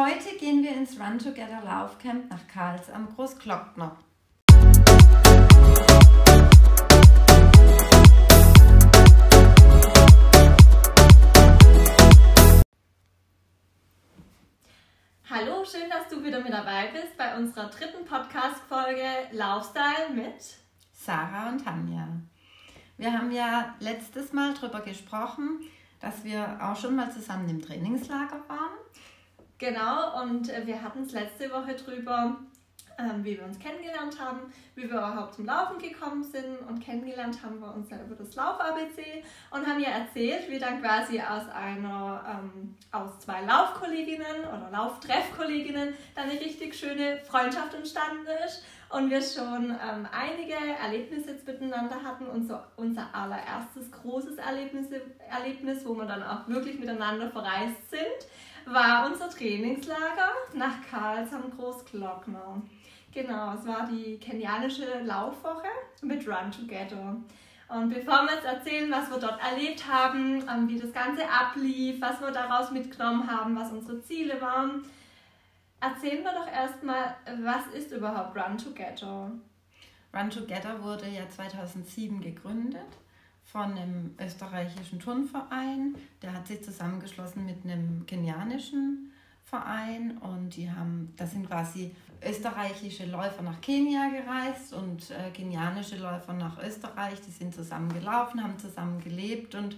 Heute gehen wir ins Run Together Laufcamp nach Karls am Großglockner. Hallo, schön, dass du wieder mit dabei bist bei unserer dritten Podcast-Folge Laufstyle mit Sarah und Tanja. Wir haben ja letztes Mal darüber gesprochen, dass wir auch schon mal zusammen im Trainingslager waren. Genau, und äh, wir hatten es letzte Woche drüber, ähm, wie wir uns kennengelernt haben, wie wir überhaupt zum Laufen gekommen sind. Und kennengelernt haben wir uns ja über das Lauf-ABC und haben ja erzählt, wie dann quasi aus einer, ähm, aus zwei Laufkolleginnen oder Lauftreffkolleginnen dann eine richtig schöne Freundschaft entstanden ist. Und wir schon ähm, einige Erlebnisse jetzt miteinander hatten. Und so unser allererstes großes Erlebnis, Erlebnis, wo wir dann auch wirklich miteinander verreist sind, war unser Trainingslager nach Karls am Großglockner. Genau, es war die kenianische Laufwoche mit Run Together. Und bevor wir jetzt erzählen, was wir dort erlebt haben, ähm, wie das Ganze ablief, was wir daraus mitgenommen haben, was unsere Ziele waren, erzählen wir doch erstmal, was ist überhaupt Run Together? Run Together wurde ja 2007 gegründet von einem österreichischen Turnverein. Der hat sich zusammengeschlossen mit einem kenianischen Verein und die haben, das sind quasi österreichische Läufer nach Kenia gereist und äh, kenianische Läufer nach Österreich. Die sind zusammen gelaufen, haben zusammen gelebt und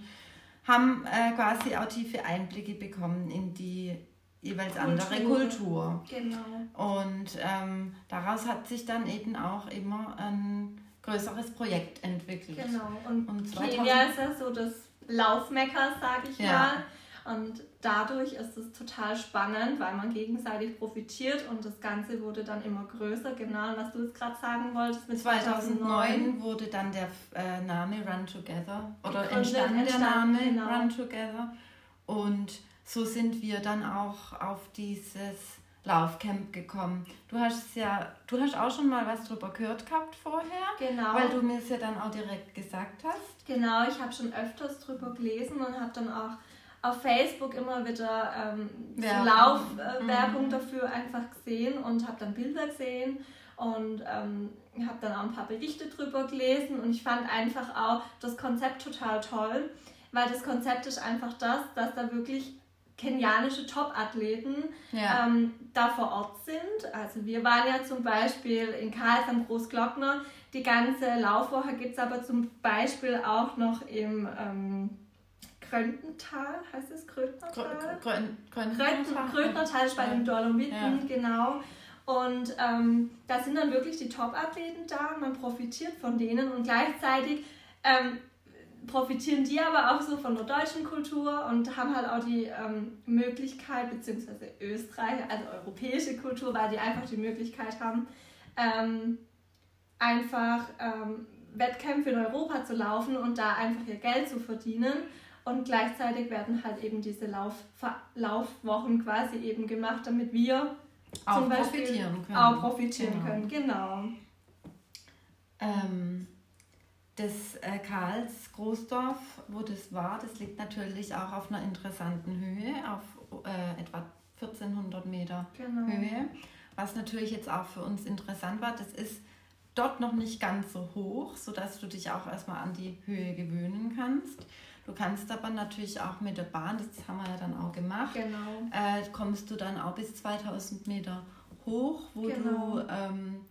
haben äh, quasi auch tiefe Einblicke bekommen in die jeweils Kultur. andere Kultur. Genau. Und ähm, daraus hat sich dann eben auch immer ein größeres Projekt entwickelt. Genau. Und, und Kenia ist ja so das Laufmecker, sage ich ja. mal. Und dadurch ist es total spannend, weil man gegenseitig profitiert und das Ganze wurde dann immer größer. Genau, was du jetzt gerade sagen wolltest. Mit 2009, 2009 wurde dann der äh, Name Run Together oder entstand der Name genau. Run Together. Und so sind wir dann auch auf dieses Laufcamp gekommen. Du hast ja, du hast auch schon mal was drüber gehört gehabt vorher, genau. weil du mir es ja dann auch direkt gesagt hast. Genau, ich habe schon öfters drüber gelesen und habe dann auch auf Facebook immer wieder ähm, Laufwerbung mhm. dafür einfach gesehen und habe dann Bilder gesehen und ähm, habe dann auch ein paar Berichte drüber gelesen und ich fand einfach auch das Konzept total toll, weil das Konzept ist einfach das, dass da wirklich kenianische Top-Athleten ja. ähm, da vor Ort sind. Also wir waren ja zum Beispiel in Karls am Großglockner. Die ganze Laufwoche gibt es aber zum Beispiel auch noch im ähm, Kröntental, heißt es Kröntnertal? Kröntnertal. Kröntnertal ist bei den Dolomiten, ja. genau. Und ähm, da sind dann wirklich die Top-Athleten da man profitiert von denen und gleichzeitig ähm, profitieren die aber auch so von der deutschen Kultur und haben halt auch die ähm, Möglichkeit, beziehungsweise Österreich, also europäische Kultur, weil die einfach die Möglichkeit haben, ähm, einfach ähm, Wettkämpfe in Europa zu laufen und da einfach ihr Geld zu verdienen. Und gleichzeitig werden halt eben diese Lauf Laufwochen quasi eben gemacht, damit wir auch zum Beispiel profitieren können. Auch profitieren genau. können, genau. Ähm, das äh, Karls Großdorf, wo das war, das liegt natürlich auch auf einer interessanten Höhe, auf äh, etwa 1400 Meter genau. Höhe. Was natürlich jetzt auch für uns interessant war, das ist dort noch nicht ganz so hoch, sodass du dich auch erstmal an die Höhe gewöhnen kannst. Du kannst aber natürlich auch mit der Bahn, das haben wir ja dann auch gemacht, genau. äh, kommst du dann auch bis 2000 Meter hoch, wo genau. du ähm,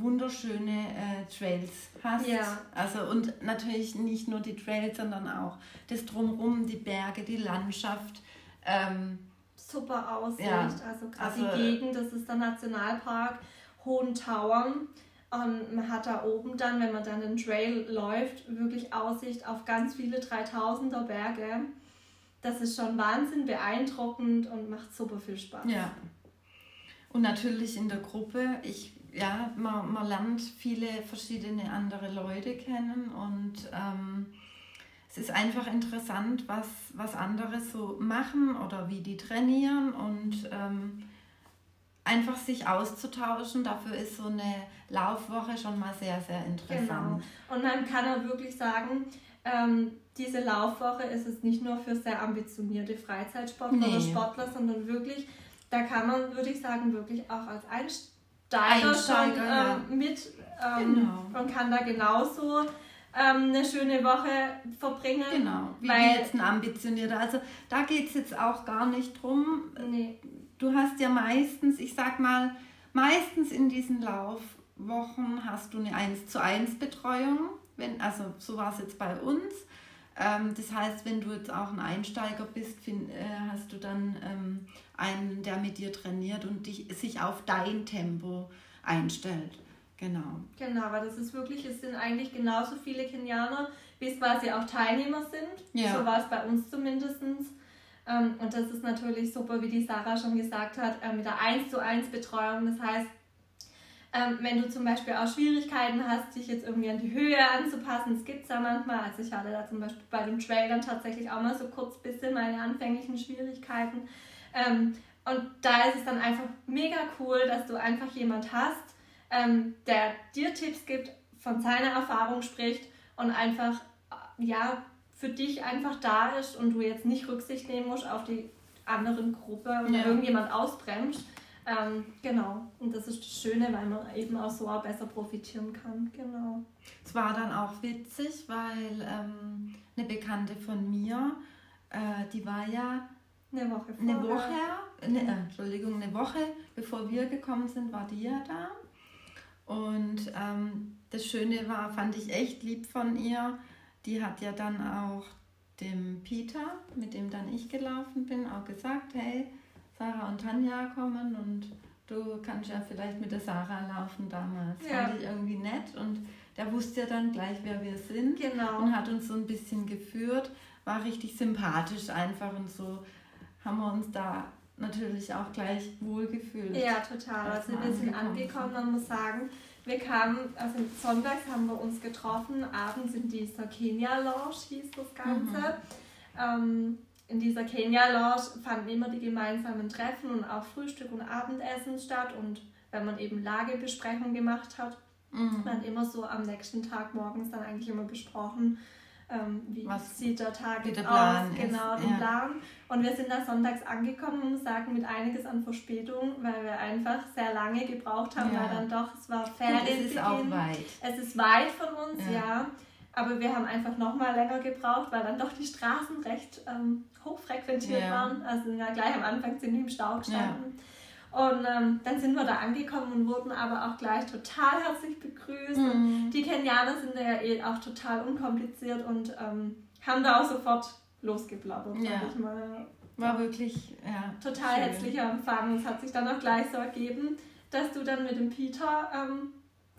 wunderschöne äh, Trails hast. Ja. Also und natürlich nicht nur die Trails, sondern auch das drumherum, die Berge, die Landschaft. Ähm, Super Aussicht. Ja. Also gerade also, die Gegend, das ist der Nationalpark Hohen Tauern. Und man hat da oben dann, wenn man dann den Trail läuft, wirklich Aussicht auf ganz viele 3000er Berge. Das ist schon Wahnsinn beeindruckend und macht super viel Spaß. Ja. Und natürlich in der Gruppe. Ich ja, man, man lernt viele verschiedene andere Leute kennen und ähm, es ist einfach interessant, was, was andere so machen oder wie die trainieren und ähm, einfach sich auszutauschen. Dafür ist so eine Laufwoche schon mal sehr, sehr interessant. Genau. Und man kann auch wirklich sagen, ähm, diese Laufwoche ist es nicht nur für sehr ambitionierte Freizeitsportler nee. oder Sportler, sondern wirklich da kann man, würde ich sagen, wirklich auch als Einsteiger, Einsteiger schon ja. ähm, mit ähm, genau. und kann da genauso ähm, eine schöne Woche verbringen. Genau, wie weil, jetzt ein ambitionierter. Also da geht es jetzt auch gar nicht drum. Nee. Du hast ja meistens, ich sag mal, meistens in diesen Laufwochen hast du eine 1 zu 1 Betreuung. Wenn, also so war es jetzt bei uns. Ähm, das heißt, wenn du jetzt auch ein Einsteiger bist, find, äh, hast du dann ähm, einen, der mit dir trainiert und dich, sich auf dein Tempo einstellt. Genau. Genau, weil das ist wirklich, es sind eigentlich genauso viele Kenianer, wie es quasi auch Teilnehmer sind. Ja. So war es bei uns zumindest. Ähm, und das ist natürlich super, wie die Sarah schon gesagt hat, äh, mit der 1 zu 1 Betreuung. Das heißt, ähm, wenn du zum Beispiel auch Schwierigkeiten hast, dich jetzt irgendwie an die Höhe anzupassen, das gibt es ja manchmal. Also ich hatte da zum Beispiel bei dem Trail dann tatsächlich auch mal so kurz bisschen meine anfänglichen Schwierigkeiten. Ähm, und da ist es dann einfach mega cool, dass du einfach jemand hast, ähm, der dir Tipps gibt, von seiner Erfahrung spricht und einfach ja für dich einfach da ist und du jetzt nicht Rücksicht nehmen musst auf die anderen Gruppe und ja. irgendjemand ausbremst. Ähm, genau, und das ist das Schöne, weil man eben auch so auch besser profitieren kann. Genau. Es war dann auch witzig, weil ähm, eine Bekannte von mir, äh, die war ja eine Woche vorher. Eine Woche, äh, Entschuldigung, eine Woche bevor wir gekommen sind, war die ja da. Und ähm, das Schöne war, fand ich echt lieb von ihr. Die hat ja dann auch dem Peter, mit dem dann ich gelaufen bin, auch gesagt, hey, Sarah und Tanja kommen und du kannst ja vielleicht mit der Sarah laufen damals. Ja. Fand ich irgendwie nett und der wusste ja dann gleich, wer wir sind genau. und hat uns so ein bisschen geführt. War richtig sympathisch einfach und so haben wir uns da natürlich auch gleich wohlgefühlt. Ja, total. Also wir sind angekommen, man muss sagen, wir kamen, also sonntags haben wir uns getroffen, abends in dieser Kenia Lounge hieß das Ganze. Mhm. Ähm, in dieser Kenia Lounge fanden immer die gemeinsamen Treffen und auch Frühstück und Abendessen statt und wenn man eben Lagebesprechung gemacht hat, mhm. man immer so am nächsten Tag morgens dann eigentlich immer besprochen, ähm, wie Was sieht der Tag jetzt aus, genau, den ja. Plan. Und wir sind da sonntags angekommen und sagen mit einiges an Verspätung, weil wir einfach sehr lange gebraucht haben, ja. weil dann doch, es war Ferienbeginn. Es ist auch weit. Es ist weit von uns, ja. ja. Aber wir haben einfach noch mal länger gebraucht, weil dann doch die Straßen recht ähm, hochfrequentiert waren. Also ja, gleich am Anfang ziemlich im Stau gestanden. Und ähm, dann sind wir da angekommen und wurden aber auch gleich total herzlich begrüßt. Mhm. die Kenianer sind ja eh auch total unkompliziert und ähm, haben da auch sofort losgeblabbert, ja. ich mal. War wirklich ja, total schön. herzlicher Empfang. Es hat sich dann auch gleich so ergeben, dass du dann mit dem Peter ähm,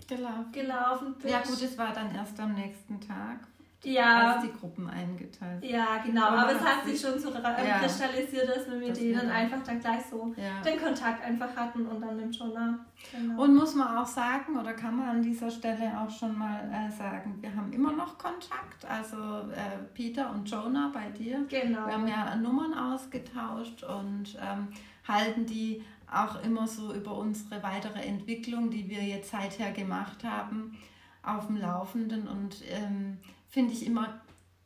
gelaufen. gelaufen bist. Ja gut, es war dann erst am nächsten Tag ja. als die Gruppen eingeteilt. Ja, genau. Aber, aber es hat sich schon so ja. kristallisiert, dass wir mit das denen einfach dann gleich so ja. den Kontakt einfach hatten und dann mit Jonah. Genau. Und muss man auch sagen, oder kann man an dieser Stelle auch schon mal äh, sagen, wir haben immer noch Kontakt. Also äh, Peter und Jonah bei dir. Genau. Wir haben ja Nummern ausgetauscht und ähm, halten die auch immer so über unsere weitere Entwicklung, die wir jetzt seither gemacht haben, auf dem Laufenden und ähm, finde ich immer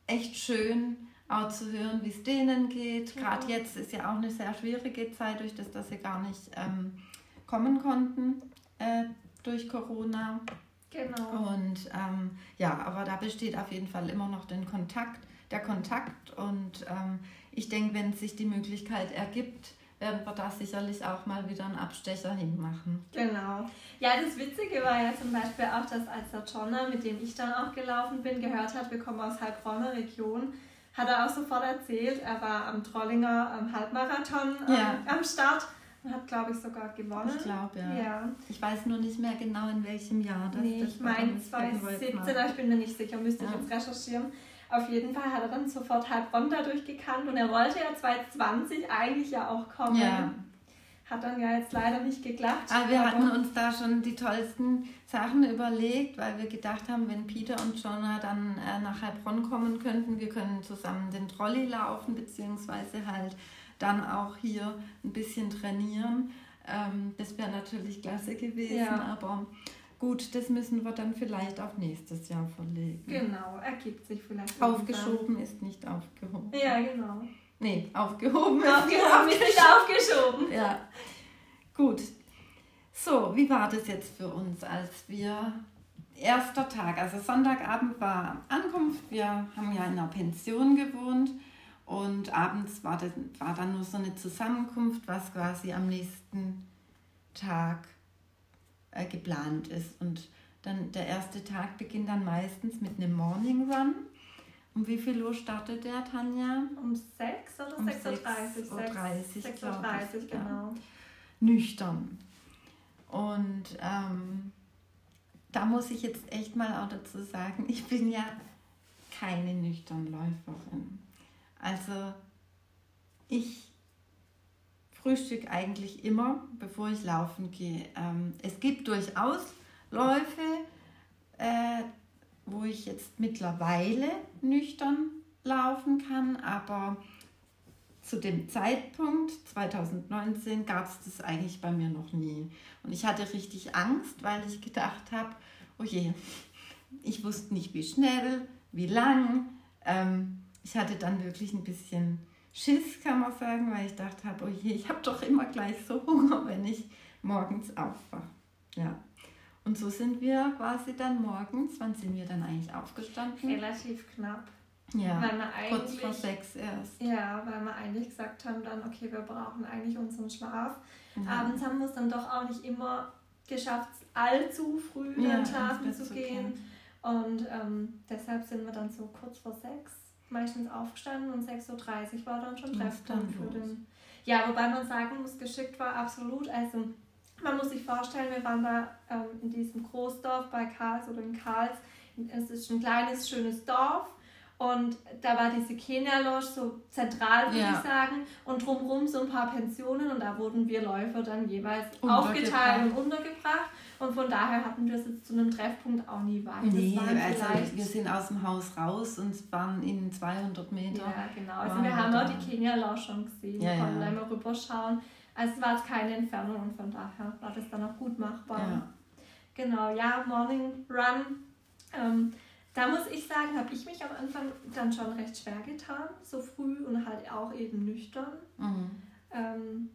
echt schön, auch zu hören, wie es denen geht. Ja. Gerade jetzt ist ja auch eine sehr schwierige Zeit, durch das, dass sie gar nicht ähm, kommen konnten äh, durch Corona. Genau. Und ähm, ja, aber da besteht auf jeden Fall immer noch den Kontakt, der Kontakt. Und ähm, ich denke, wenn sich die Möglichkeit ergibt, werden wir da sicherlich auch mal wieder einen Abstecher hinmachen. Genau. Ja, das Witzige war ja zum Beispiel auch, dass als der Jonna, mit dem ich dann auch gelaufen bin, gehört hat, wir kommen aus Heilbronner Region, hat er auch sofort erzählt, er war am Trollinger am Halbmarathon ähm, ja. am Start und hat, glaube ich, sogar gewonnen. Ich glaube, ja. ja. Ich weiß nur nicht mehr genau, in welchem Jahr das nee, das ich meine 2017, aber ich bin mir nicht sicher, müsste ja. ich jetzt recherchieren. Auf jeden Fall hat er dann sofort Heilbronn dadurch gekannt und er wollte ja 2020 eigentlich ja auch kommen. Ja. Hat dann ja jetzt leider nicht geklappt. Aber wir hatten uns da schon die tollsten Sachen überlegt, weil wir gedacht haben, wenn Peter und Jonah dann äh, nach Heilbronn kommen könnten, wir können zusammen den Trolley laufen, beziehungsweise halt dann auch hier ein bisschen trainieren. Ähm, das wäre natürlich klasse gewesen, ja. aber Gut, das müssen wir dann vielleicht auf nächstes Jahr verlegen. Genau, ergibt sich vielleicht. Aufgeschoben ist nicht aufgehoben. Ja, genau. Nee, aufgehoben ist aufgehoben nicht, ist nicht aufgeschoben. Ja, Gut. So, wie war das jetzt für uns, als wir erster Tag, also Sonntagabend war Ankunft. Wir haben ja in einer Pension gewohnt und abends war, das, war dann nur so eine Zusammenkunft, was quasi am nächsten Tag äh, geplant ist. Und dann der erste Tag beginnt dann meistens mit einem Morning Run. Um wie viel Uhr startet der, Tanja? Um 6 oder um 6.30 Uhr? 6.30 Uhr, 6.30 genau. Ja. Nüchtern. Und ähm, da muss ich jetzt echt mal auch dazu sagen, ich bin ja keine Nüchternläuferin. Also ich frühstück eigentlich immer, bevor ich laufen gehe. Ähm, es gibt durchaus Läufe, äh, wo ich jetzt mittlerweile nüchtern laufen kann, aber zu dem Zeitpunkt 2019 gab es das eigentlich bei mir noch nie. Und ich hatte richtig Angst, weil ich gedacht habe, oh je, ich wusste nicht, wie schnell, wie lang. Ähm, ich hatte dann wirklich ein bisschen Schiss, kann man sagen, weil ich dachte habe, oh je, ich habe doch immer gleich so Hunger, wenn ich morgens aufwache. Ja. Und so sind wir quasi dann morgens, wann sind wir dann eigentlich aufgestanden? Relativ knapp. Ja, weil wir kurz vor sechs erst. Ja, weil wir eigentlich gesagt haben dann, okay, wir brauchen eigentlich unseren Schlaf. Ja. Abends haben wir es dann doch auch nicht immer geschafft, allzu früh ja, dann schlafen zu gehen. Und ähm, deshalb sind wir dann so kurz vor sechs meistens aufgestanden und 6.30 Uhr war dann schon Treffpunkt für den. Ja, wobei man sagen muss, geschickt war absolut. Also man muss sich vorstellen, wir waren da ähm, in diesem Großdorf bei Karls oder in Karls. Es ist ein kleines, schönes Dorf und da war diese Kenia-Lounge so zentral, würde ja. ich sagen. Und drumherum so ein paar Pensionen. Und da wurden wir Läufer dann jeweils aufgeteilt und untergebracht. Und von daher hatten wir es jetzt zu einem Treffpunkt auch nie weit. Nee, also wir sind aus dem Haus raus und waren in 200 Meter. Ja, genau. Also wir haben auch die Kenia-Lounge schon gesehen. Ja, konnten ja. immer rüberschauen. Also es war jetzt keine Entfernung und von daher war das dann auch gut machbar. Ja. Genau, ja, Morning Run. Ähm, da muss ich sagen, habe ich mich am Anfang dann schon recht schwer getan, so früh und halt auch eben nüchtern. Mhm. Ähm,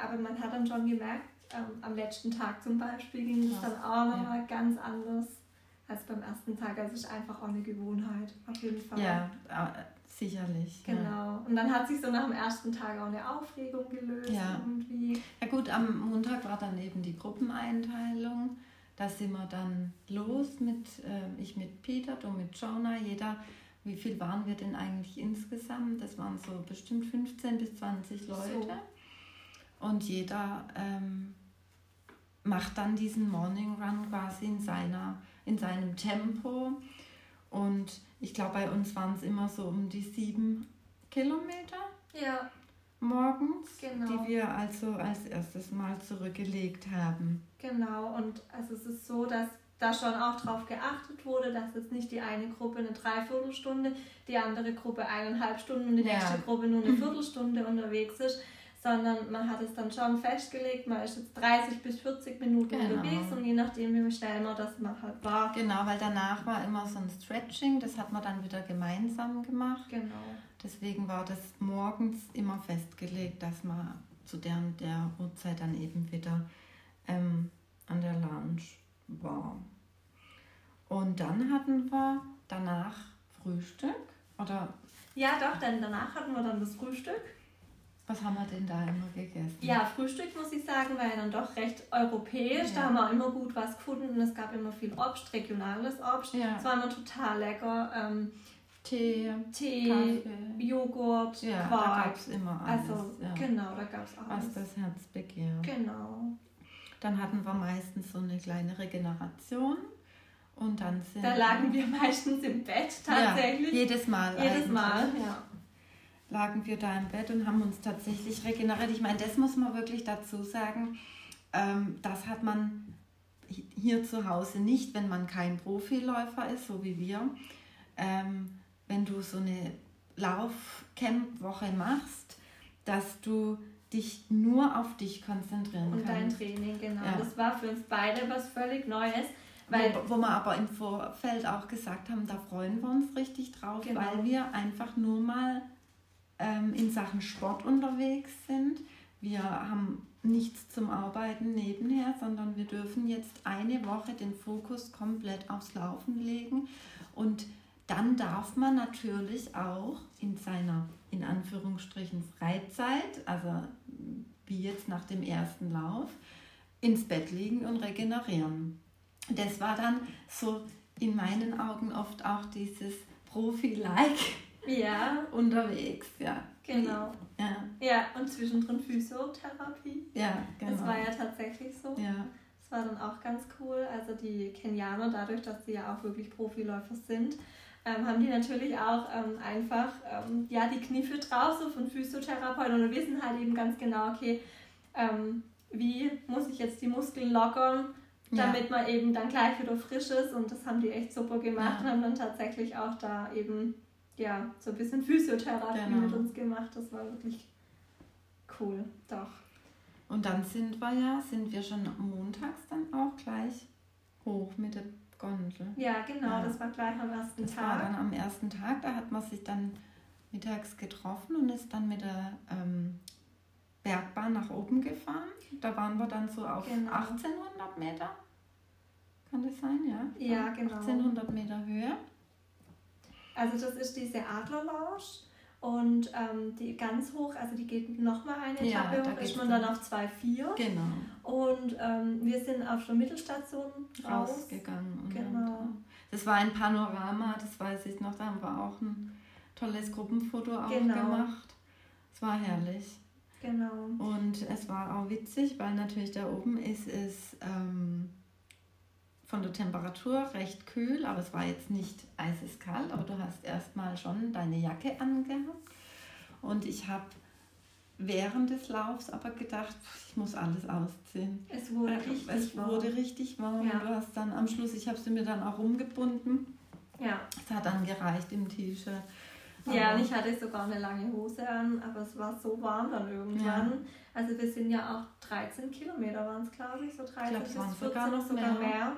aber man hat dann schon gemerkt, ähm, am letzten Tag zum Beispiel ging es dann auch nochmal ja. ganz anders als beim ersten Tag. Also es ist einfach auch eine Gewohnheit, auf jeden Fall. Ja, äh, sicherlich. Genau. Ja. Und dann hat sich so nach dem ersten Tag auch eine Aufregung gelöst ja. irgendwie. Ja gut, am Montag war dann eben die Gruppeneinteilung. Da sind wir dann los mit, äh, ich mit Peter, du mit Jonah, jeder, wie viel waren wir denn eigentlich insgesamt? Das waren so bestimmt 15 bis 20 Leute. So. Und jeder ähm, macht dann diesen Morning Run quasi in, seiner, in seinem Tempo. Und ich glaube, bei uns waren es immer so um die sieben Kilometer. Ja morgens, genau. die wir also als erstes Mal zurückgelegt haben. Genau, und also es ist so, dass da schon auch darauf geachtet wurde, dass jetzt nicht die eine Gruppe eine Dreiviertelstunde, die andere Gruppe eineinhalb Stunden und die ja. nächste Gruppe nur eine Viertelstunde unterwegs ist, sondern man hat es dann schon festgelegt, man ist jetzt 30 bis 40 Minuten genau. unterwegs und je nachdem, wie schnell man das man halt war. Genau, weil danach war immer so ein Stretching, das hat man dann wieder gemeinsam gemacht. Genau. Deswegen war das morgens immer festgelegt, dass man zu der der Uhrzeit dann eben wieder ähm, an der Lounge war. Und dann hatten wir danach Frühstück, oder? Ja, doch, denn danach hatten wir dann das Frühstück. Was haben wir denn da immer gegessen? Ja, Frühstück muss ich sagen, war ja dann doch recht europäisch. Ja. Da haben wir immer gut was gefunden. Es gab immer viel Obst, regionales Obst. Ja. Es war immer total lecker. Ähm, Tee, Tee Kaffee. Joghurt, ja, Quark. Da gab es immer alles. Also, ja. genau, da gab es alles. Was das Herz begehrt. Genau. Dann hatten wir meistens so eine kleine Regeneration. Und dann sind da lagen wir meistens im Bett tatsächlich. Ja, jedes Mal. Jedes eigentlich. Mal, ja lagen wir da im Bett und haben uns tatsächlich regeneriert. Ich meine, das muss man wirklich dazu sagen. Ähm, das hat man hier zu Hause nicht, wenn man kein Profiläufer ist, so wie wir. Ähm, wenn du so eine Laufcamp-Woche machst, dass du dich nur auf dich konzentrieren und kannst. Und dein Training, genau. Ja. Das war für uns beide was völlig Neues. Weil wo, wo wir aber im Vorfeld auch gesagt haben, da freuen wir uns richtig drauf, genau. weil wir einfach nur mal ähm, in Sachen Sport unterwegs sind. Wir haben nichts zum Arbeiten nebenher, sondern wir dürfen jetzt eine Woche den Fokus komplett aufs Laufen legen und dann darf man natürlich auch in seiner, in Anführungsstrichen, Freizeit, also wie jetzt nach dem ersten Lauf, ins Bett liegen und regenerieren. Das war dann so in meinen Augen oft auch dieses Profi-like ja. unterwegs, ja. Genau. Ja. ja, und zwischendrin Physiotherapie. Ja, genau. Das war ja tatsächlich so. Ja. Das war dann auch ganz cool. Also die Kenianer, dadurch, dass sie ja auch wirklich Profiläufer sind, ähm, haben die natürlich auch ähm, einfach ähm, ja, die Kniffe drauf, so von Physiotherapeuten und wissen halt eben ganz genau, okay, ähm, wie muss ich jetzt die Muskeln lockern, damit ja. man eben dann gleich wieder frisch ist und das haben die echt super gemacht ja. und haben dann tatsächlich auch da eben ja, so ein bisschen Physiotherapie genau. mit uns gemacht. Das war wirklich cool, doch. Und dann sind wir ja, sind wir schon montags dann auch gleich hoch mit der Gondel. Ja, genau, ja. das war gleich am ersten das Tag. Das war dann am ersten Tag, da hat man sich dann mittags getroffen und ist dann mit der ähm, Bergbahn nach oben gefahren. Da waren wir dann so auf genau. 1800 Meter. Kann das sein, ja? Ja, genau. 1800 Meter Höhe. Also das ist diese Adlerlounge und ähm, die ganz hoch, also die geht nochmal eine ja, Etappe hoch, ist man dann auf 2,4. Genau. Und ähm, wir sind auf der Mittelstation rausgegangen. Genau. Und, das war ein Panorama, das weiß ich noch, da haben wir auch ein tolles Gruppenfoto auch genau. gemacht. Es war herrlich. Genau. Und es war auch witzig, weil natürlich da oben ist es ähm, von der Temperatur recht kühl, aber es war jetzt nicht eiseskalt, aber du hast erstmal schon deine Jacke angehabt. Und ich habe während des Laufs aber gedacht, ich muss alles ausziehen. Es wurde richtig es warm. wurde richtig warm. Ja. Du hast dann am Schluss, ich habe sie mir dann auch rumgebunden. Ja. Es hat dann gereicht im T-Shirt. Ja, und ich hatte sogar eine lange Hose an, aber es war so warm dann irgendwann. Ja. Also wir sind ja auch 13 Kilometer waren es, glaube ich, so 13 ich glaub, bis 14 sogar noch sogar mehr. mehr.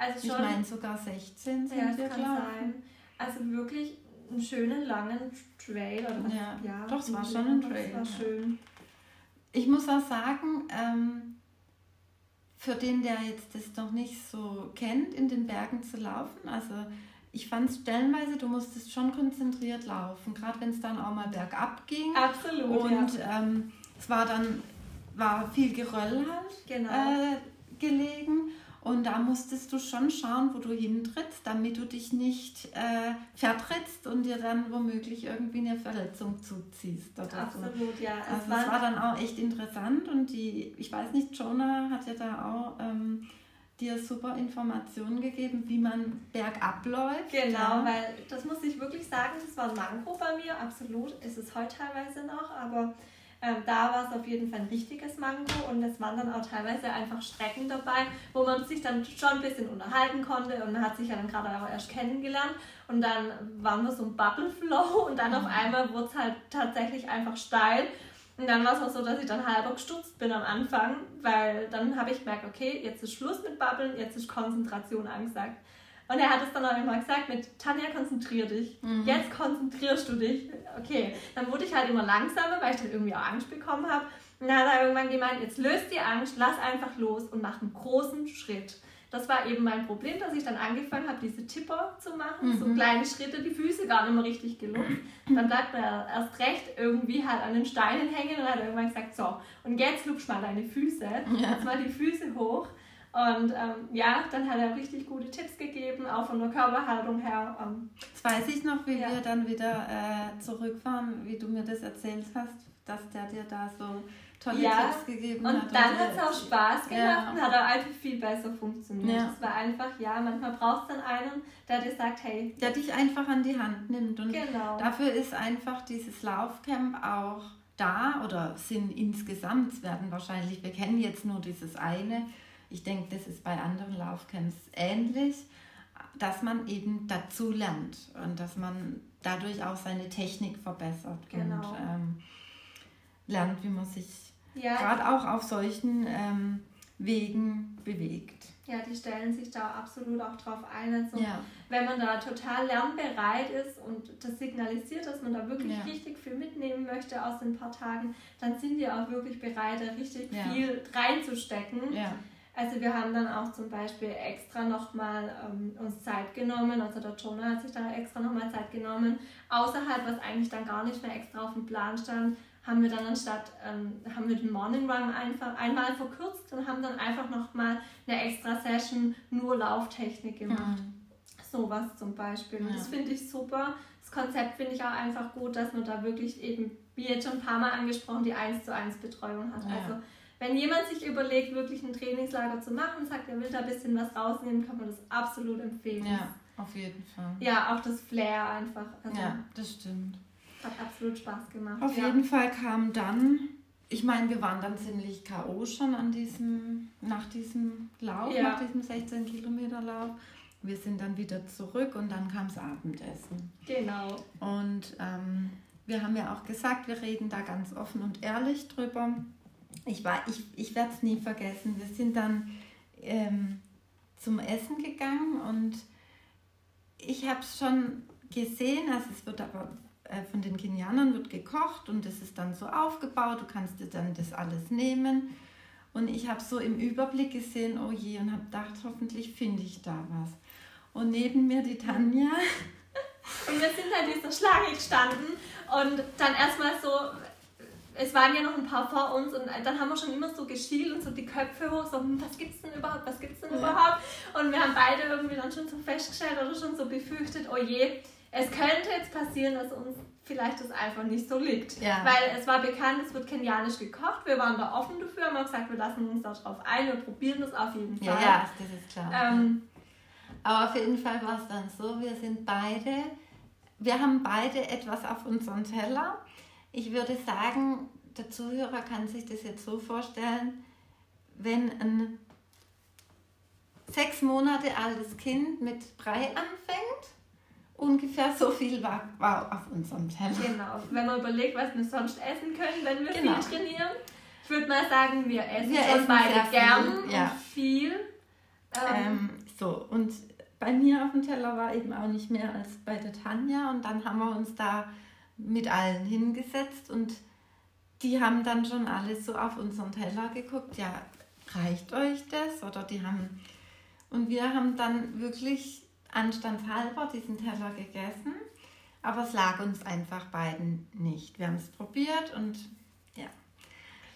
Also schon, ich meine sogar 16 sind ja, wir, kann sein. Also wirklich einen schönen langen Trail. Oder was? Ja, ja doch, es war schon ein Trail. war schön. Ich muss auch sagen, ähm, für den, der jetzt das noch nicht so kennt, in den Bergen zu laufen, also ich fand es stellenweise, du musstest schon konzentriert laufen, gerade wenn es dann auch mal bergab ging. Absolut. Und ja. ähm, es war dann war viel Geröll halt genau. äh, gelegen. Und da musstest du schon schauen, wo du hintrittst, damit du dich nicht äh, vertrittst und dir dann womöglich irgendwie eine Verletzung zuziehst. Absolut, so. ja. Es also war, es war dann auch echt interessant und die, ich weiß nicht, Jonah hat ja da auch ähm, dir super Informationen gegeben, wie man bergab läuft. Genau, ja. weil das muss ich wirklich sagen, das war ein Manko bei mir, absolut. Ist es heute teilweise noch, aber ähm, da war es auf jeden Fall ein richtiges Mango und es waren dann auch teilweise einfach Strecken dabei, wo man sich dann schon ein bisschen unterhalten konnte und man hat sich ja dann gerade auch erst kennengelernt und dann waren wir so ein Bubble Flow und dann auf mhm. einmal wurde es halt tatsächlich einfach steil und dann war es auch so, dass ich dann halber gestutzt bin am Anfang, weil dann habe ich gemerkt, okay, jetzt ist Schluss mit Babbeln, jetzt ist Konzentration angesagt. Und er hat es dann auch immer gesagt mit, Tanja, konzentrier dich. Mhm. Jetzt konzentrierst du dich. Okay, dann wurde ich halt immer langsamer, weil ich dann irgendwie auch Angst bekommen habe. Und dann hat er irgendwann gemeint, jetzt löst die Angst, lass einfach los und mach einen großen Schritt. Das war eben mein Problem, dass ich dann angefangen habe, diese Tipper zu machen, mhm. so kleine Schritte, die Füße gar nicht mehr richtig gelupft. Dann bleibt man erst recht irgendwie halt an den Steinen hängen und hat irgendwann gesagt, so, und jetzt lupst mal deine Füße, ja. jetzt mal die Füße hoch. Und ähm, ja, dann hat er richtig gute Tipps gegeben, auch von der Körperhaltung her. Ähm, das weiß ich noch, wie ja. wir dann wieder äh, zurückfahren, wie du mir das erzählt hast, dass der dir da so tolle ja. Tipps gegeben und hat. Und dann hat es auch Spaß gemacht ja. und hat auch einfach viel besser funktioniert. Ja. Es war einfach, ja, manchmal brauchst du dann einen, der dir sagt, hey. Der dich einfach an die Hand nimmt. Und genau. dafür ist einfach dieses Laufcamp auch da oder sind insgesamt, es werden wahrscheinlich, wir kennen jetzt nur dieses eine, ich denke, das ist bei anderen Laufcamps ähnlich, dass man eben dazu lernt und dass man dadurch auch seine Technik verbessert genau. und ähm, lernt, wie man sich ja. gerade auch auf solchen ähm, Wegen bewegt. Ja, die stellen sich da absolut auch drauf ein. Also, ja. wenn man da total lernbereit ist und das signalisiert, dass man da wirklich ja. richtig viel mitnehmen möchte aus den paar Tagen, dann sind die auch wirklich bereit, da richtig viel reinzustecken. Also wir haben dann auch zum Beispiel extra nochmal ähm, uns Zeit genommen, also der Jonah hat sich dann extra nochmal Zeit genommen, außerhalb, was eigentlich dann gar nicht mehr extra auf dem Plan stand, haben wir dann anstatt, ähm, haben wir den Morning Run einfach einmal verkürzt und haben dann einfach nochmal eine extra Session nur Lauftechnik gemacht. Mhm. Sowas zum Beispiel. Ja. Das finde ich super. Das Konzept finde ich auch einfach gut, dass man da wirklich eben, wie jetzt schon ein paar Mal angesprochen, die 1 zu 1 Betreuung hat. Ja. Also wenn jemand sich überlegt, wirklich ein Trainingslager zu machen und sagt, er will da ein bisschen was rausnehmen, kann man das absolut empfehlen. Ja, auf jeden Fall. Ja, auch das Flair einfach. Also ja, das stimmt. Hat absolut Spaß gemacht. Auf ja. jeden Fall kam dann, ich meine, wir waren dann ziemlich K.O. schon an diesem, nach diesem Lauf, ja. nach diesem 16 Kilometer Lauf. Wir sind dann wieder zurück und dann kam das Abendessen. Genau. Und ähm, wir haben ja auch gesagt, wir reden da ganz offen und ehrlich drüber. Ich, ich, ich werde es nie vergessen. Wir sind dann ähm, zum Essen gegangen und ich habe es schon gesehen, also es wird aber äh, von den Kenianern wird gekocht und das ist dann so aufgebaut, du kannst dir dann das alles nehmen. Und ich habe so im Überblick gesehen, oh je, und habe gedacht, hoffentlich finde ich da was. Und neben mir die Tanja. Und wir sind halt dieser Schlange gestanden und dann erstmal so, es waren ja noch ein paar vor uns und dann haben wir schon immer so geschielt und so die Köpfe hoch, so, hm, was gibt's denn überhaupt, was gibt's denn ja. überhaupt? Und wir haben beide irgendwie dann schon so festgestellt oder schon so befürchtet, oh je, es könnte jetzt passieren, dass uns vielleicht das einfach nicht so liegt. Ja. Weil es war bekannt, es wird kenianisch gekocht. Wir waren da offen dafür, haben gesagt, wir lassen uns darauf ein, wir probieren das auf jeden Fall. Ja, ja das ist klar. Ähm, Aber auf jeden Fall war es dann so, wir sind beide, wir haben beide etwas auf unserem Teller. Ich würde sagen, der Zuhörer kann sich das jetzt so vorstellen, wenn ein sechs Monate altes Kind mit Brei anfängt ungefähr so viel war, war auf unserem Teller. Genau, wenn man überlegt, was wir sonst essen können, wenn wir genau. viel trainieren. Ich würde mal sagen, wir essen wir essen beide gern viel, ja. und viel. Ähm, ähm, so, und bei mir auf dem Teller war eben auch nicht mehr als bei der Tanja und dann haben wir uns da mit allen hingesetzt und die haben dann schon alle so auf unseren Teller geguckt, ja, reicht euch das? Oder die haben, und wir haben dann wirklich anstandshalber diesen Teller gegessen, aber es lag uns einfach beiden nicht. Wir haben es probiert und ja.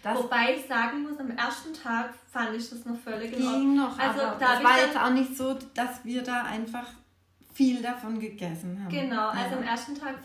Das Wobei ich sagen muss, am ersten Tag fand ich das noch völlig in Ordnung. noch, also aber da es war jetzt auch nicht so, dass wir da einfach viel davon gegessen haben. Genau, also ja. am ersten Tag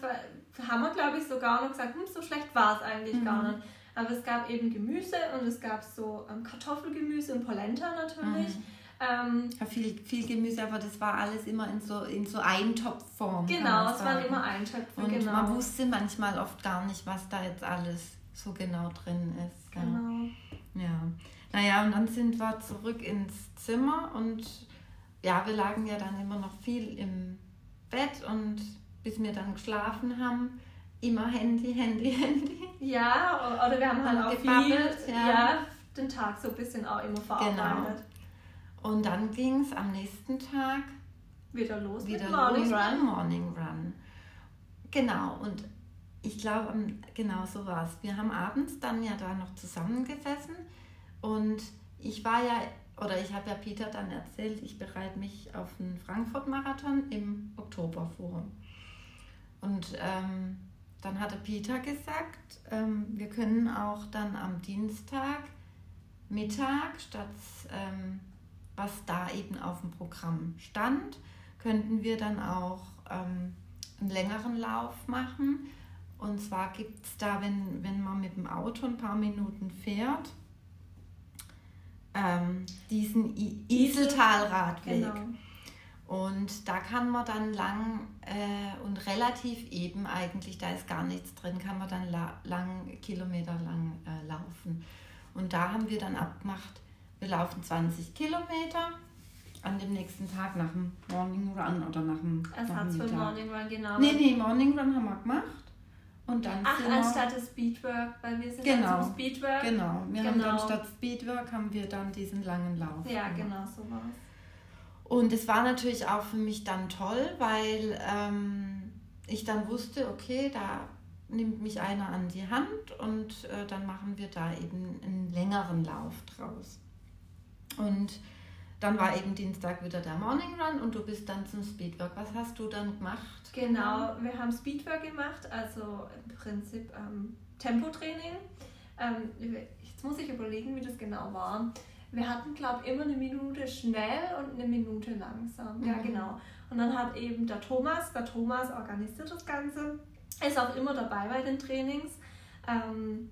haben wir, glaube ich, sogar noch gesagt, hm, so schlecht war es eigentlich mhm. gar nicht. Aber es gab eben Gemüse und es gab so ähm, Kartoffelgemüse und Polenta natürlich. Mhm. Ähm, ja, viel, viel Gemüse, aber das war alles immer in so, in so Eintopfform. Genau, es waren immer Eintöpfe. Und genau. man wusste manchmal oft gar nicht, was da jetzt alles so genau drin ist. Gell? Genau. Ja. Naja, und dann sind wir zurück ins Zimmer und ja, wir lagen ja dann immer noch viel im Bett und bis wir dann geschlafen haben, immer Handy, Handy, Handy. Ja, oder wir haben halt auch viel, ja. ja. den Tag so ein bisschen auch immer verarbeitet. Genau. Und dann ging es am nächsten Tag wieder los wieder mit Morning los Run. Morning Run. Genau, und ich glaube, genau so war es. Wir haben abends dann ja da noch zusammengesessen und ich war ja, oder ich habe ja Peter dann erzählt, ich bereite mich auf einen Frankfurt-Marathon im Oktober vor. Und ähm, dann hatte Peter gesagt, ähm, wir können auch dann am Dienstag Mittag statt ähm, was da eben auf dem Programm stand, könnten wir dann auch ähm, einen längeren Lauf machen. Und zwar gibt es da, wenn, wenn man mit dem Auto ein paar Minuten fährt, ähm, diesen I Iseltalradweg. Genau. Und da kann man dann lang äh, und relativ eben eigentlich, da ist gar nichts drin, kann man dann lang, Kilometer lang äh, laufen. Und da haben wir dann abgemacht, wir laufen 20 Kilometer an dem nächsten Tag nach dem Morning Run oder nach dem. Ersatz für Morning Run, genau. Nee, nee, Morning Run haben wir gemacht. Und dann Ach, anstatt des Speedwork, weil wir sind genau, dann zum Speedwork. Genau, wir genau. haben dann statt Speedwork haben wir dann diesen langen Lauf. Ja, genau, so war es. Und es war natürlich auch für mich dann toll, weil ähm, ich dann wusste, okay, da nimmt mich einer an die Hand und äh, dann machen wir da eben einen längeren Lauf draus. Und dann war eben Dienstag wieder der Morning Run und du bist dann zum Speedwork. Was hast du dann gemacht? Genau, wir haben Speedwork gemacht, also im Prinzip ähm, Tempotraining. Ähm, jetzt muss ich überlegen, wie das genau war. Wir hatten, glaube ich, immer eine Minute schnell und eine Minute langsam. Mhm. Ja, genau. Und dann hat eben der Thomas, der Thomas organisiert das Ganze, ist auch immer dabei bei den Trainings ähm,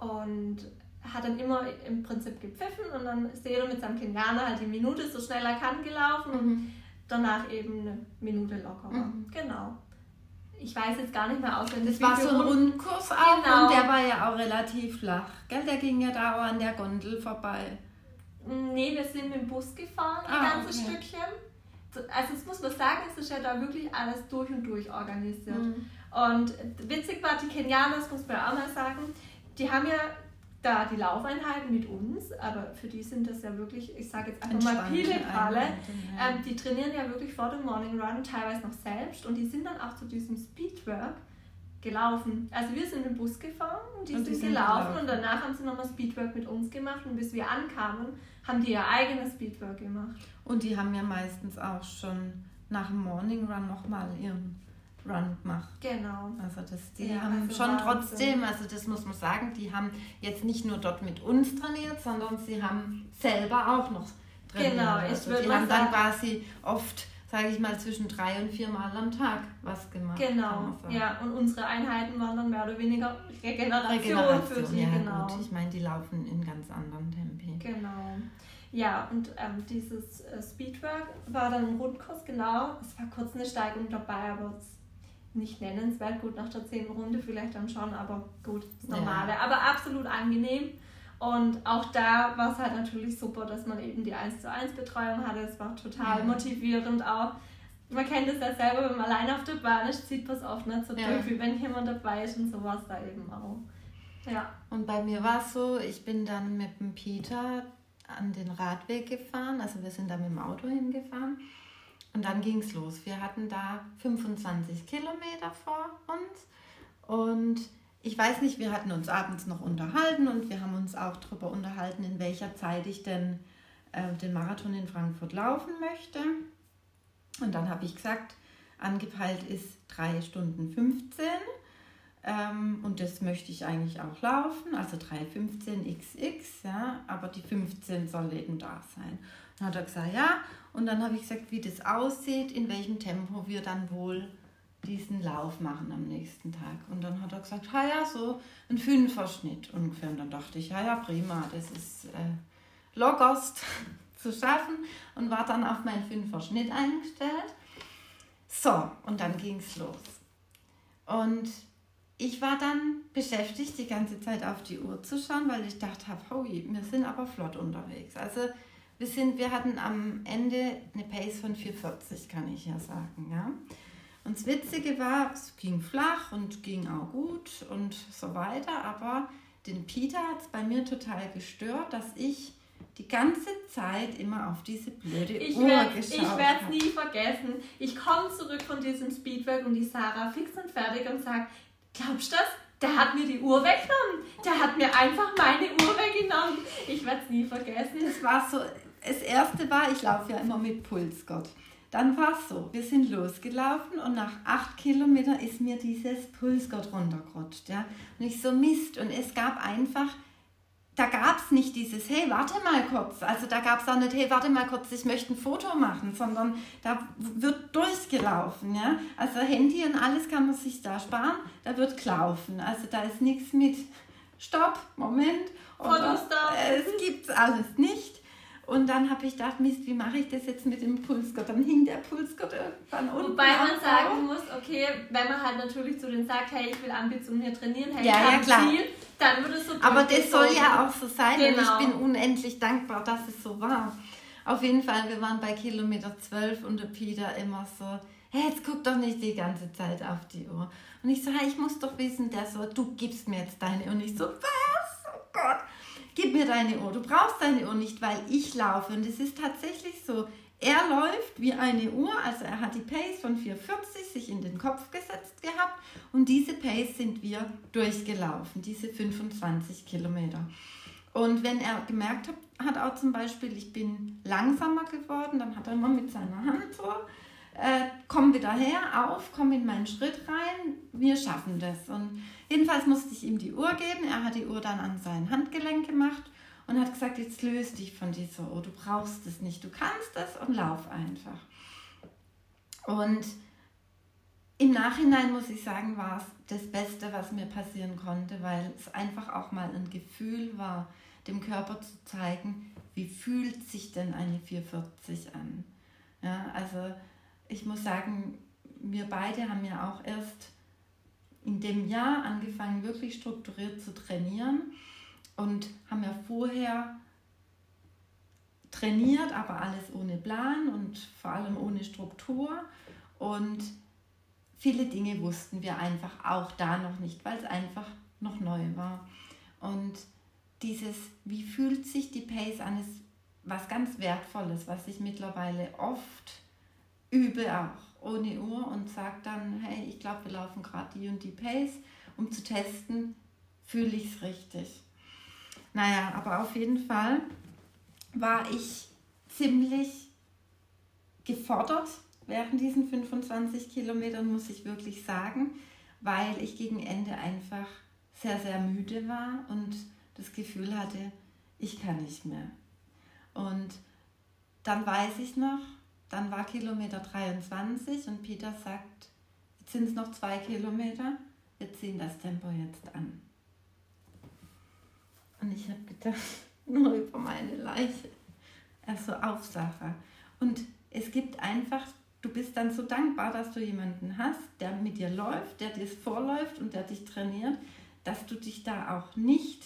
und hat dann immer im Prinzip gepfiffen und dann ist jeder mit seinem Kenianer halt die Minute so schnell er kann gelaufen mhm. und danach eben eine Minute lockerer. Mhm. Genau. Ich weiß jetzt gar nicht mehr auswendig. Das war so ein Rundkurs auch genau. und der war ja auch relativ flach. Gell? Der ging ja da auch an der Gondel vorbei. Nee, wir sind mit dem Bus gefahren, ein ah, ganzes okay. Stückchen. Also das muss man sagen, es ist ja da wirklich alles durch und durch organisiert. Mhm. Und witzig war, die Kenianer, das muss man auch mal sagen, die haben ja da die Laufeinheiten mit uns, aber für die sind das ja wirklich, ich sage jetzt einfach mal Pillepalle, ähm, die trainieren ja wirklich vor dem Morning Run teilweise noch selbst und die sind dann auch zu diesem Speedwork gelaufen. Also wir sind im Bus gefahren und die, und sind, die gelaufen, gelaufen und danach haben sie nochmal Speedwork mit uns gemacht und bis wir ankamen, haben die ihr eigenes Speedwork gemacht. Und die haben ja meistens auch schon nach dem Morning Run nochmal ihren Run gemacht. Genau. Also das, die ja, haben also schon trotzdem, also das muss man sagen, die haben jetzt nicht nur dort mit uns trainiert, sondern sie haben selber auch noch trainiert. Genau, ich also würde Die haben dann quasi oft, sage ich mal, zwischen drei und vier Mal am Tag was gemacht. Genau, ja, und unsere Einheiten waren dann mehr oder weniger Regeneration, Regeneration für die, ja, genau. Gut. Ich meine, die laufen in ganz anderen Tempi. Genau. Ja, und ähm, dieses äh, Speedwork war dann ein Rundkurs, genau. Es war kurz eine Steigung dabei, aber es nicht nennenswert, gut nach der zehnten Runde vielleicht dann schon, aber gut, das Normale. Ja. Aber absolut angenehm. Und auch da war es halt natürlich super, dass man eben die 1 zu 1 Betreuung hatte. Es war total ja. motivierend auch. Man kennt es ja selber, wenn man alleine auf der Bahn ist, sieht man es oft nicht so ja. durch, wie wenn jemand dabei ist und so war es da eben auch. Ja. Und bei mir war es so, ich bin dann mit dem Peter an den Radweg gefahren, also wir sind da mit dem Auto hingefahren und dann ging es los. Wir hatten da 25 Kilometer vor uns und ich weiß nicht, wir hatten uns abends noch unterhalten und wir haben uns auch darüber unterhalten, in welcher Zeit ich denn äh, den Marathon in Frankfurt laufen möchte. Und dann habe ich gesagt, angepeilt ist 3 Stunden 15 ähm, und das möchte ich eigentlich auch laufen, also 3,15 XX, ja, aber die 15 soll eben da sein. Dann hat er gesagt, ja, und dann habe ich gesagt, wie das aussieht, in welchem Tempo wir dann wohl diesen Lauf machen am nächsten Tag. Und dann hat er gesagt, ja, ja, so ein Fünferschnitt ungefähr. Und dann dachte ich, ja, ja, prima, das ist äh, lockerst zu schaffen und war dann auf meinen Fünferschnitt eingestellt. So, und dann ging es los. Und ich war dann beschäftigt, die ganze Zeit auf die Uhr zu schauen, weil ich dachte, houi, wir sind aber flott unterwegs. Also wir, sind, wir hatten am Ende eine Pace von 4,40, kann ich ja sagen. Ja? Und das Witzige war, es ging flach und ging auch gut und so weiter, aber den Peter hat es bei mir total gestört, dass ich die ganze Zeit immer auf diese blöde ich Uhr werd, geschaut Ich werde es nie vergessen. Ich komme zurück von diesem Speedwork und die Sarah fix und fertig und sagt, glaubst du das? Der hat mir die Uhr weggenommen. Der hat mir einfach meine Uhr weggenommen. Ich werde es nie vergessen. Es war so, das erste war, ich laufe ja immer mit Pulsgott. Dann war es so, wir sind losgelaufen und nach acht Kilometern ist mir dieses Pulsgott runtergerutscht. Ja? Und ich so Mist. Und es gab einfach, da gab es nicht dieses, hey, warte mal kurz. Also da gab es auch nicht, hey, warte mal kurz, ich möchte ein Foto machen, sondern da wird durchgelaufen. Ja? Also Handy und alles kann man sich da sparen, da wird gelaufen. Also da ist nichts mit Stopp, Moment. Da. Es gibt alles nicht. Und dann habe ich gedacht, Mist, wie mache ich das jetzt mit dem Pulsgott? Dann hing der Pulsgott irgendwann unten. Wobei man sagen muss, okay, wenn man halt natürlich zu denen sagt, hey, ich will ambitioniert trainieren, hey, ja, ich ja, klar. Ziel, dann würde es so Aber das soll ja auch so sein genau. und ich genau. bin unendlich dankbar, dass es so war. Auf jeden Fall, wir waren bei Kilometer 12 und der Peter immer so, hey, jetzt guck doch nicht die ganze Zeit auf die Uhr. Und ich so, hey, ich muss doch wissen, der so, du gibst mir jetzt deine Uhr. Und ich so, was? Oh Gott, gib mir deine Uhr. Du brauchst deine Uhr nicht, weil ich laufe. Und es ist tatsächlich so, er läuft wie eine Uhr, also er hat die Pace von 440 sich in den Kopf gesetzt gehabt und diese Pace sind wir durchgelaufen, diese 25 Kilometer. Und wenn er gemerkt hat, hat auch zum Beispiel, ich bin langsamer geworden, dann hat er immer mit seiner Hand so, äh, komm wieder her, auf, komm in meinen Schritt rein, wir schaffen das. Und jedenfalls musste ich ihm die Uhr geben, er hat die Uhr dann an sein Handgelenk gemacht und hat gesagt, jetzt löse dich von dieser Uhr, du brauchst es nicht, du kannst es und lauf einfach. Und im Nachhinein muss ich sagen, war es das Beste, was mir passieren konnte, weil es einfach auch mal ein Gefühl war, dem Körper zu zeigen, wie fühlt sich denn eine 440 an. Ja, also ich muss sagen, wir beide haben ja auch erst in dem Jahr angefangen, wirklich strukturiert zu trainieren und haben ja vorher trainiert, aber alles ohne Plan und vor allem ohne Struktur. Und viele Dinge wussten wir einfach auch da noch nicht, weil es einfach noch neu war. Und dieses, wie fühlt sich die Pace an, ist was ganz Wertvolles, was ich mittlerweile oft übe auch ohne Uhr und sage dann, hey, ich glaube, wir laufen gerade die und die Pace, um zu testen, fühle ich es richtig. Naja, aber auf jeden Fall war ich ziemlich gefordert während diesen 25 Kilometern, muss ich wirklich sagen, weil ich gegen Ende einfach sehr, sehr müde war und das Gefühl hatte, ich kann nicht mehr. Und dann weiß ich noch, dann war Kilometer 23 und Peter sagt, jetzt sind es noch zwei Kilometer, wir ziehen das Tempo jetzt an. Und ich habe gedacht, nur über meine Leiche. Also Aufsache. Und es gibt einfach, du bist dann so dankbar, dass du jemanden hast, der mit dir läuft, der dir vorläuft und der dich trainiert, dass du dich da auch nicht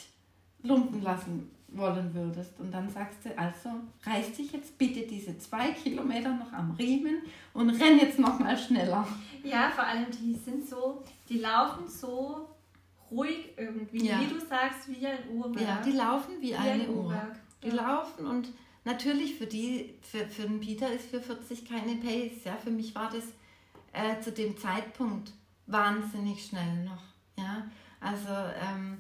lumpen lassen wollen würdest. Und dann sagst du, also reiß dich jetzt bitte diese zwei Kilometer noch am Riemen und renn jetzt noch mal schneller. Ja, vor allem die sind so, die laufen so ruhig irgendwie, ja. wie du sagst, wie ein Uhrwerk. Ja, die laufen wie, wie eine ein Uhr. Die ja. laufen und natürlich für die, für, für den Peter ist für 40 keine Pace. Ja, für mich war das äh, zu dem Zeitpunkt wahnsinnig schnell noch. Ja, also ähm,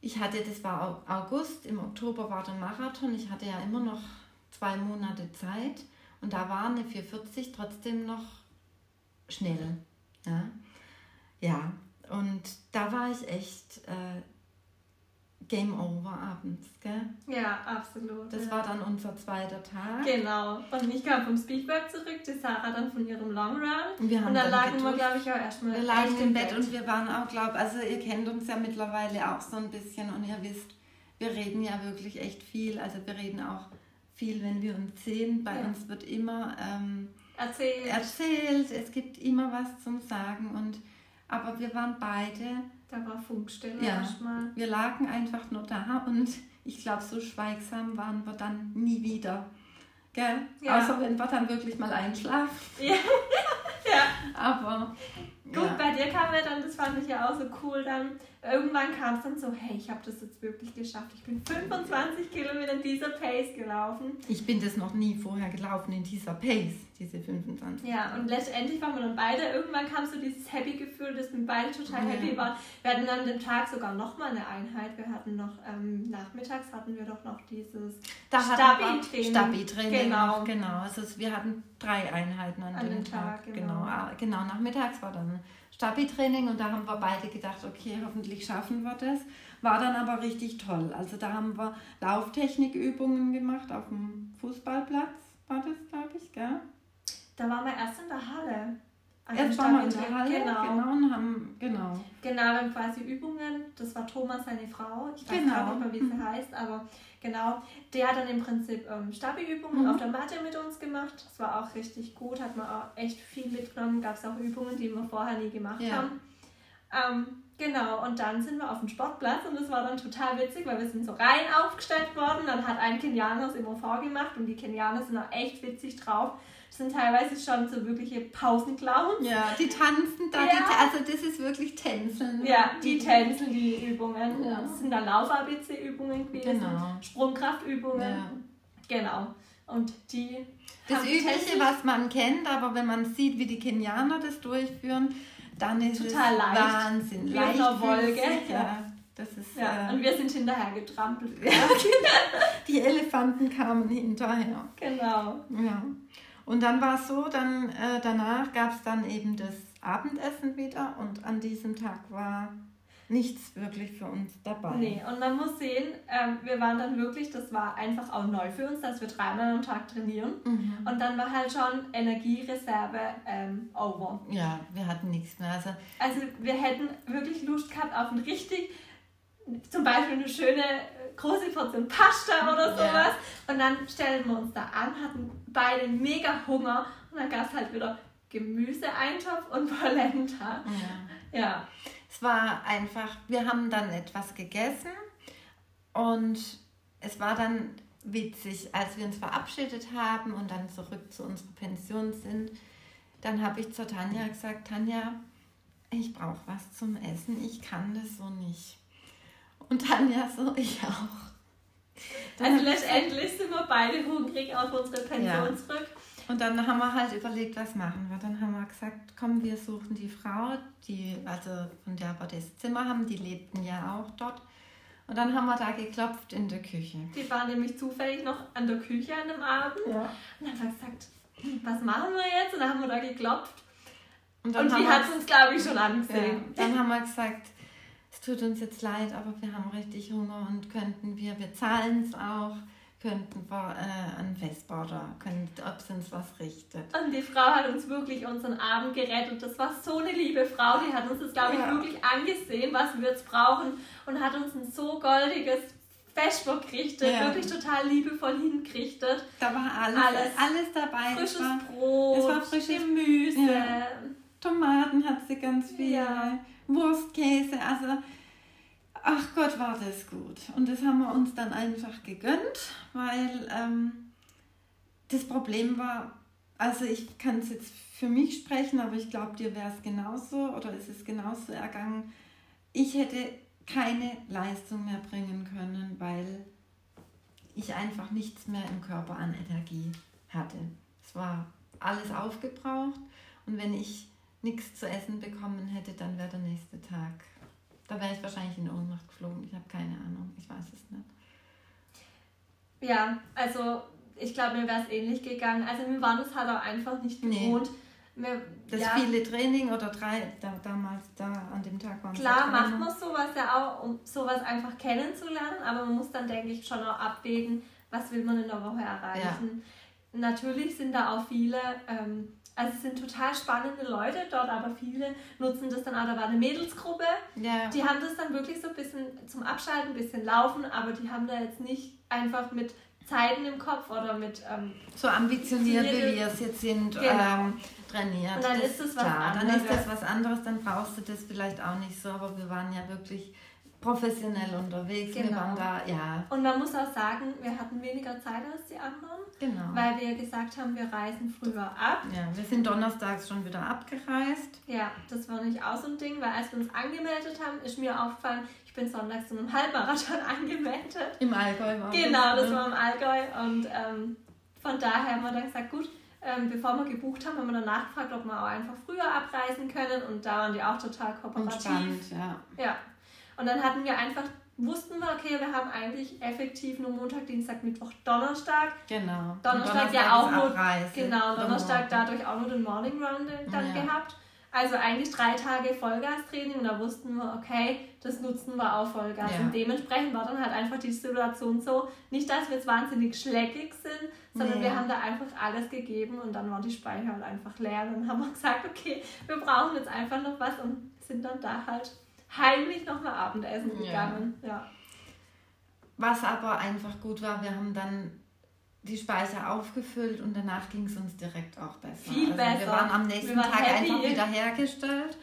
ich hatte, das war August, im Oktober war der Marathon. Ich hatte ja immer noch zwei Monate Zeit und da war eine 440 trotzdem noch schnell. Ja, ja und da war ich echt äh, Game Over abends, gell? Ja, absolut. Das ja. war dann unser zweiter Tag. Genau. Und ich kam vom Speedwork zurück, die Sarah dann von ihrem Long Run. Und, wir haben und dann, lagen wir, glaube ich, auch erstmal Wir lagen im Bett, Bett und wir waren auch, glaube ich, also ihr kennt uns ja mittlerweile auch so ein bisschen und ihr wisst, wir reden ja wirklich echt viel. Also wir reden auch viel, wenn wir uns sehen. Bei ja. uns wird immer ähm, erzählt. erzählt. Es gibt immer was zum Sagen und aber wir waren beide. Da war Funkstille ja, erstmal. Wir lagen einfach nur da und ich glaube, so schweigsam waren wir dann nie wieder. Gell? Ja. Außer wenn wir dann wirklich mal einschlafen. Ja. ja. Aber. Gut, ja. bei dir kam ja dann, das fand ich ja auch so cool, dann irgendwann kam es dann so, hey, ich habe das jetzt wirklich geschafft. Ich bin 25 Kilometer in dieser Pace gelaufen. Ich bin das noch nie vorher gelaufen in dieser Pace, diese 25. Ja, und letztendlich waren wir dann beide, irgendwann kam so dieses Happy-Gefühl, dass wir beide total ja. happy waren. Wir hatten dann den Tag sogar nochmal eine Einheit. Wir hatten noch, ähm, nachmittags hatten wir doch noch dieses Stabi-Training. Stabi-Training, genau. genau. Also wir hatten drei Einheiten an, an dem Tag. Tag. Genau. genau. Ah, genau, nachmittags war dann Stabi-Training und da haben wir beide gedacht, okay, hoffentlich schaffen wir das. War dann aber richtig toll. Also da haben wir Lauftechnikübungen gemacht auf dem Fußballplatz, war das, glaube ich, gell? Da waren wir erst in der Halle. Erst waren wir in der Halle, genau. genau, und haben, genau. Genau, wir haben quasi Übungen, das war Thomas, seine Frau, ich weiß genau. gar nicht mehr, wie sie mhm. heißt, aber genau, der hat dann im Prinzip ähm, Stabi-Übungen mhm. auf der Matte mit uns gemacht, das war auch richtig gut, hat man auch echt viel mitgenommen, gab es auch Übungen, die wir vorher nie gemacht ja. haben. Ähm, Genau, und dann sind wir auf dem Sportplatz und das war dann total witzig, weil wir sind so rein aufgestellt worden. Dann hat ein Kenianer es immer vorgemacht und die Kenianer sind auch echt witzig drauf. Das sind teilweise schon so wirkliche Pausenclowns. Ja, die tanzen da, ja. die, also das ist wirklich Tänzeln. Ja, die, die tänzeln die Übungen. Ja. Das sind dann Lauf-ABC-Übungen gewesen, genau. Sprungkraftübungen. Ja. Genau. Und die. Das Übliche, was man kennt, aber wenn man sieht, wie die Kenianer das durchführen, dann ist Total es leicht. Wahnsinn. Wie leicht auf Wolke. Ja. Das ist, ja. Äh, und wir sind hinterher getrampelt. die Elefanten kamen hinterher. Genau. Ja. Und dann war es so, dann äh, danach gab es dann eben das Abendessen wieder und an diesem Tag war nichts wirklich für uns dabei. Nee, und man muss sehen, ähm, wir waren dann wirklich, das war einfach auch neu für uns, dass wir dreimal am Tag trainieren. Mhm. Und dann war halt schon Energiereserve ähm, over. Ja, wir hatten nichts mehr. Also, also wir hätten wirklich Lust gehabt auf ein richtig, zum Beispiel eine schöne große Portion Pasta oder sowas. Ja. Und dann stellen wir uns da an, hatten beide mega Hunger und dann gab es halt wieder Gemüseeintopf und Polenta. Ja. ja es war einfach, wir haben dann etwas gegessen und es war dann witzig, als wir uns verabschiedet haben und dann zurück zu unserer Pension sind. Dann habe ich zur Tanja gesagt, Tanja, ich brauche was zum Essen, ich kann das so nicht. Und Tanja so, ich auch. Dann also letztendlich sind wir beide hungrig auf unsere Pension ja. zurück. Und dann haben wir halt überlegt, was machen wir. Dann haben wir gesagt, komm, wir suchen die Frau, die, also von der wir das Zimmer haben, die lebten ja auch dort. Und dann haben wir da geklopft in der Küche. Die war nämlich zufällig noch an der Küche an dem Abend. Ja. Und dann haben wir gesagt, hm, was machen wir jetzt? Und dann haben wir da geklopft. Und, und die hat uns, glaube ich, schon angesehen. Ja, dann haben wir gesagt, es tut uns jetzt leid, aber wir haben richtig Hunger und könnten wir, wir zahlen es auch könnten wir äh, einen Festbauer, ob es uns was richtet. Und die Frau hat uns wirklich unseren Abend gerettet. Das war so eine liebe Frau, die hat uns das, glaube ich, ja. wirklich angesehen, was wir jetzt brauchen und hat uns ein so goldiges Festbock gerichtet, ja. wirklich total liebevoll hingerichtet. Da war alles, alles, alles dabei. Frisches war, Brot, es war frisches Gemüse. Ja. Tomaten hat sie ganz viel, Wurstkäse, also Ach Gott, war das gut. Und das haben wir uns dann einfach gegönnt, weil ähm, das Problem war, also ich kann es jetzt für mich sprechen, aber ich glaube, dir wäre es genauso oder ist es genauso ergangen. Ich hätte keine Leistung mehr bringen können, weil ich einfach nichts mehr im Körper an Energie hatte. Es war alles aufgebraucht und wenn ich nichts zu essen bekommen hätte, dann wäre der nächste Tag da wäre ich wahrscheinlich in Ohnmacht geflogen. Ich habe keine Ahnung. Ich weiß es nicht. Ja, also ich glaube, mir wäre es ähnlich gegangen. Also wir waren es halt auch einfach nicht gewohnt. Nee. Wir, das ja, viele Training oder drei, da, damals, da an dem Tag waren Klar macht man sowas ja auch, um sowas einfach kennenzulernen, aber man muss dann, denke ich, schon auch abwägen, was will man in der Woche erreichen. Ja. Natürlich sind da auch viele ähm, also es sind total spannende Leute dort, aber viele nutzen das dann auch. Da war eine Mädelsgruppe, ja. die haben das dann wirklich so ein bisschen zum Abschalten, ein bisschen laufen, aber die haben da jetzt nicht einfach mit Zeiten im Kopf oder mit... Ähm, so ambitioniert, wie wir es jetzt sind, genau. ähm, trainiert. Und dann das ist es was klar, anderes. Dann ist das was anderes, dann brauchst du das vielleicht auch nicht so, aber wir waren ja wirklich professionell unterwegs. Genau. Wir waren da, ja. Und man muss auch sagen, wir hatten weniger Zeit als die anderen. Genau. Weil wir gesagt haben, wir reisen früher ab. Ja, wir sind donnerstags schon wieder abgereist. Ja, das war nicht auch so ein Ding, weil als wir uns angemeldet haben, ist mir aufgefallen, ich bin sonntags zu einem Halbmarathon angemeldet. Im Allgäu war Genau, das, war im Allgäu. Und ähm, von daher haben wir dann gesagt, gut, ähm, bevor wir gebucht haben, haben wir dann nachgefragt, ob wir auch einfach früher abreisen können. Und da waren die auch total kooperativ. Spannend, ja. Ja. Und dann hatten wir einfach wussten wir, okay, wir haben eigentlich effektiv nur Montag, Dienstag, Mittwoch, Donnerstag. Genau. Donnerstag, Donnerstag ja auch nur, genau, Donnerstag dadurch auch nur den Morning Run dann ja. gehabt. Also eigentlich drei Tage Vollgastraining und da wussten wir, okay, das nutzen wir auch Vollgas. Ja. Und dementsprechend war dann halt einfach die Situation so, nicht, dass wir jetzt wahnsinnig schleckig sind, sondern nee. wir haben da einfach alles gegeben und dann waren die Speicher halt einfach leer. Und dann haben wir gesagt, okay, wir brauchen jetzt einfach noch was und sind dann da halt heimlich noch mal Abendessen gegangen. Ja. ja. Was aber einfach gut war, wir haben dann die Speise aufgefüllt und danach ging es uns direkt auch besser. Viel also besser. Wir waren am nächsten waren Tag happy. einfach wieder hergestellt.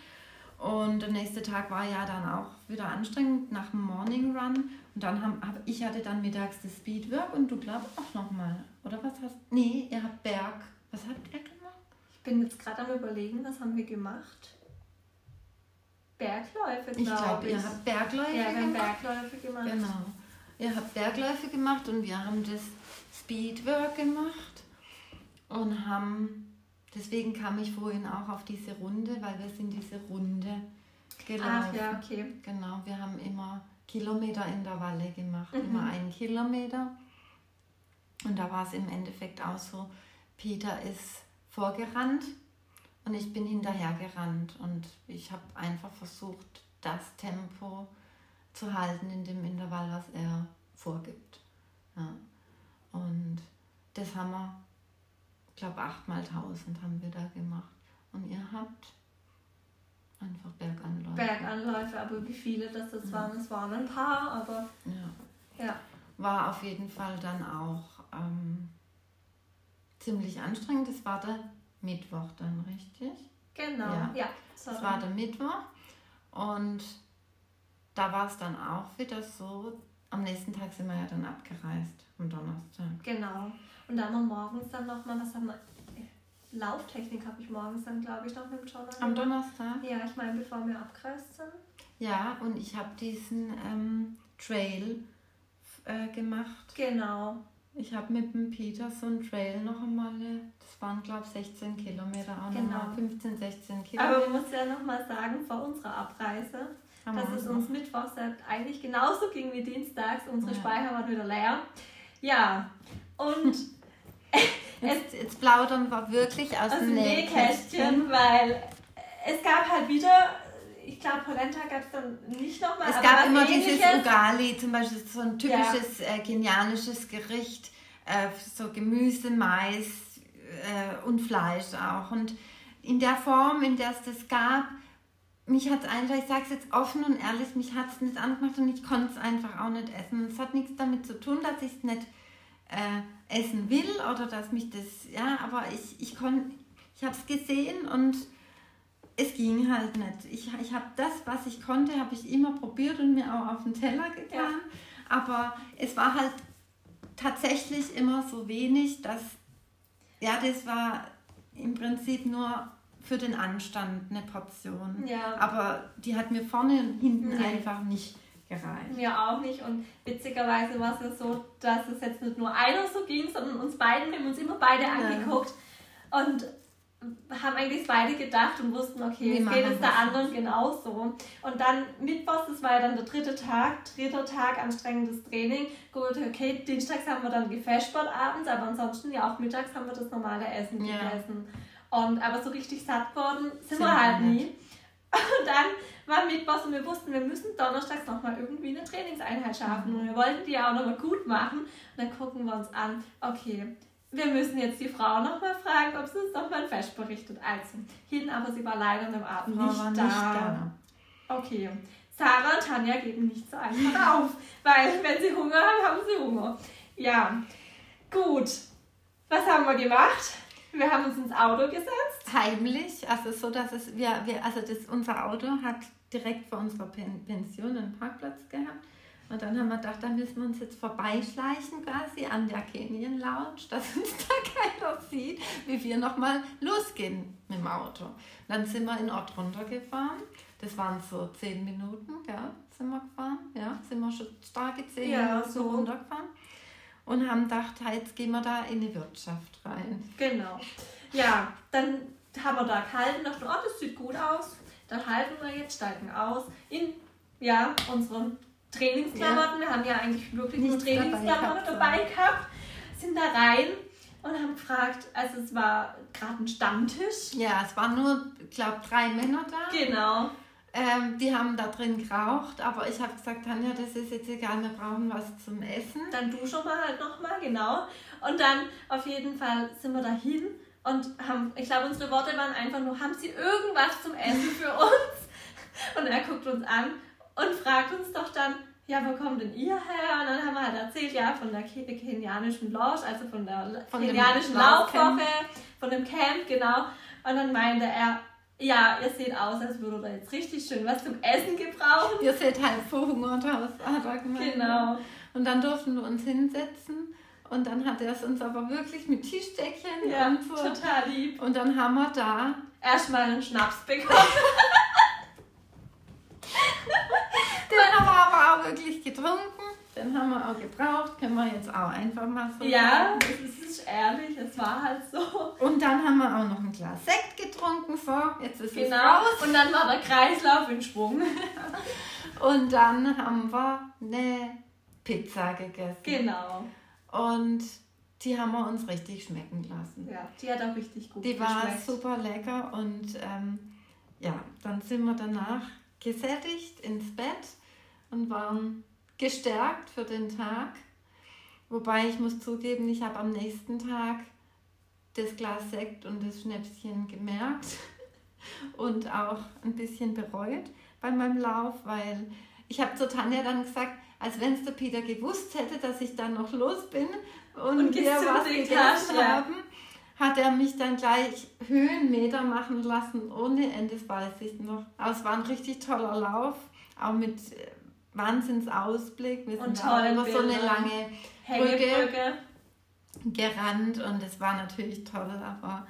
Und der nächste Tag war ja dann auch wieder anstrengend nach dem Morning Run. Und dann haben hab, ich hatte dann mittags das Speedwork und du glaubst auch nochmal. Oder was hast du? Nee, ihr habt Berg. Was habt ihr gemacht? Ich bin jetzt gerade am überlegen, was haben wir gemacht? Bergläufe, glaube ich. Glaub, ich. Ihr habt Bergläufe ja, haben Bergläufe gemacht. Genau. Ihr habt Bergläufe gemacht und wir haben das Speedwork gemacht und haben, deswegen kam ich vorhin auch auf diese Runde, weil wir sind diese Runde gelaufen. Ach ja, okay. Genau, wir haben immer Kilometer in der Walle gemacht, mhm. immer einen Kilometer. Und da war es im Endeffekt auch so, Peter ist vorgerannt und ich bin hinterhergerannt und ich habe einfach versucht, das Tempo zu halten in dem Intervall, was er vorgibt. Ja. Und das haben wir, ich glaube, achtmal tausend haben wir da gemacht. Und ihr habt einfach Berganläufe. Berganläufe, aber wie viele das jetzt ja. waren, es waren ein paar, aber ja. ja. War auf jeden Fall dann auch ähm, ziemlich anstrengend. Das war der Mittwoch dann, richtig? Genau, ja. ja das war der Mittwoch. Und da war es dann auch wieder so, am nächsten Tag sind wir ja dann abgereist, am Donnerstag. Genau. Und dann haben wir morgens dann nochmal, was haben wir? Lauftechnik habe ich morgens dann, glaube ich, noch mit dem John Am Donnerstag? Ja, ich meine, bevor wir abgereist sind. Ja, und ich habe diesen ähm, Trail äh, gemacht. Genau. Ich habe mit dem Peter so einen Trail noch einmal, das waren glaube ich 16 Kilometer, auch genau. nochmal 15, 16 Kilometer. Aber man muss ja nochmal sagen, vor unserer Abreise, Haben dass es uns Mittwochs eigentlich genauso ging wie dienstags. Unsere ja. Speicher waren wieder leer. Ja, und jetzt, jetzt plaudern wir wirklich aus, aus dem Nähkästchen, weil es gab halt wieder ich glaube, Polenta gab es dann nicht nochmal. Es gab immer dieses Ugali, zum Beispiel so ein typisches ja. äh, kenianisches Gericht, äh, so Gemüse, Mais äh, und Fleisch auch. Und in der Form, in der es das gab, mich hat es einfach, ich sage es jetzt offen und ehrlich, mich hat es nicht angemacht und ich konnte es einfach auch nicht essen. Es hat nichts damit zu tun, dass ich es nicht äh, essen will oder dass mich das, ja, aber ich, ich konnte, ich habe es gesehen und es ging halt nicht. Ich, ich habe das, was ich konnte, habe ich immer probiert und mir auch auf den Teller getan. Ja. Aber es war halt tatsächlich immer so wenig, dass, ja, das war im Prinzip nur für den Anstand eine Portion. Ja. Aber die hat mir vorne und hinten nee. einfach nicht gereicht. Mir auch nicht. Und witzigerweise war es ja so, dass es jetzt nicht nur einer so ging, sondern uns beiden, wir haben uns immer beide angeguckt. Und haben eigentlich beide gedacht und wussten, okay, es geht es der anderen genauso. Und dann Mittwochs, das war ja dann der dritte Tag, dritter Tag anstrengendes Training. Gut, okay, dienstags haben wir dann Gefäßsport abends, aber ansonsten ja auch mittags haben wir das normale Essen ja. gegessen. Und aber so richtig satt worden sind, sind wir halt nie. Und dann war Mittwochs und wir wussten, wir müssen donnerstags nochmal irgendwie eine Trainingseinheit schaffen. Und wir wollten die ja auch nochmal gut machen. Und dann gucken wir uns an, okay, wir müssen jetzt die Frau nochmal fragen, ob sie uns nochmal ein Fest berichtet. Also, hin, aber sie war leider dem Abend nicht, da. nicht da. Okay. Sarah und Tanja geben nicht so einfach auf, weil wenn sie Hunger haben, haben sie Hunger. Ja, gut. Was haben wir gemacht? Wir haben uns ins Auto gesetzt. Heimlich, also so, dass es, wir, wir also das, unser Auto hat direkt vor unserer Pension einen Parkplatz gehabt. Und dann haben wir gedacht, da müssen wir uns jetzt vorbeischleichen quasi an der Canyon Lounge, dass uns da keiner sieht, wie wir nochmal losgehen mit dem Auto. Dann sind wir in Ort runtergefahren. Das waren so zehn Minuten, ja, sind wir gefahren. Ja, sind wir schon starke zehn ja, Minuten so runtergefahren. Und haben gedacht, jetzt gehen wir da in die Wirtschaft rein. Genau. Ja, dann haben wir da gehalten, dachten, oh, das sieht gut aus. Dann halten wir jetzt, steigen aus in ja, unseren Trainingsklamotten. Ja. Wir haben ja eigentlich wirklich nur Trainingsklamotten dabei gehabt. Sind da rein und haben gefragt, also es war gerade ein Stammtisch. Ja, es waren nur, ich glaube, drei Männer da. Genau. Ähm, die haben da drin geraucht, aber ich habe gesagt, Tanja, das ist jetzt egal, wir brauchen was zum Essen. Dann duschen wir halt nochmal, genau. Und dann auf jeden Fall sind wir dahin und haben, ich glaube, unsere Worte waren einfach nur, haben Sie irgendwas zum Essen für uns? Und er guckt uns an und fragt uns doch dann, ja, wo kommt denn ihr her? Und dann haben wir halt erzählt, ja, von der kenianischen Lounge, also von der von kenianischen Laufwoche, von dem Camp, genau. Und dann meinte er, Ja, ihr seht aus, als würde da jetzt richtig schön was zum Essen gebrauchen. Ihr seht halb verhungert aus, hat er gemeint. Genau. Und dann durften wir uns hinsetzen und dann hat er es uns aber wirklich mit Tischdeckchen ja, und so. total lieb. Und dann haben wir da erstmal einen Schnaps bekommen. Den haben wir aber auch wirklich getrunken. Den haben wir auch gebraucht. Können wir jetzt auch einfach mal so. Ja, das ist ehrlich. Es war halt so. Und dann haben wir auch noch ein Glas Sekt getrunken. So, jetzt ist genau. es raus. Und dann war der Kreislauf in Schwung. Und dann haben wir eine Pizza gegessen. Genau. Und die haben wir uns richtig schmecken lassen. Ja, die hat auch richtig gut Die war super lecker und ähm, ja, dann sind wir danach gesättigt ins Bett und waren gestärkt für den Tag. Wobei ich muss zugeben, ich habe am nächsten Tag das Glas Sekt und das Schnäpschen gemerkt und auch ein bisschen bereut bei meinem Lauf, weil ich habe zu Tanja dann gesagt, als wenn es der Peter gewusst hätte, dass ich dann noch los bin und, und wir was gegessen ja. haben, hat er mich dann gleich Höhenmeter machen lassen, ohne Ende, das weiß ich noch. Aber es war ein richtig toller Lauf, auch mit äh, Wahnsinnsausblick. Wir sind auch über so eine lange Brücke gerannt und es war natürlich toll, aber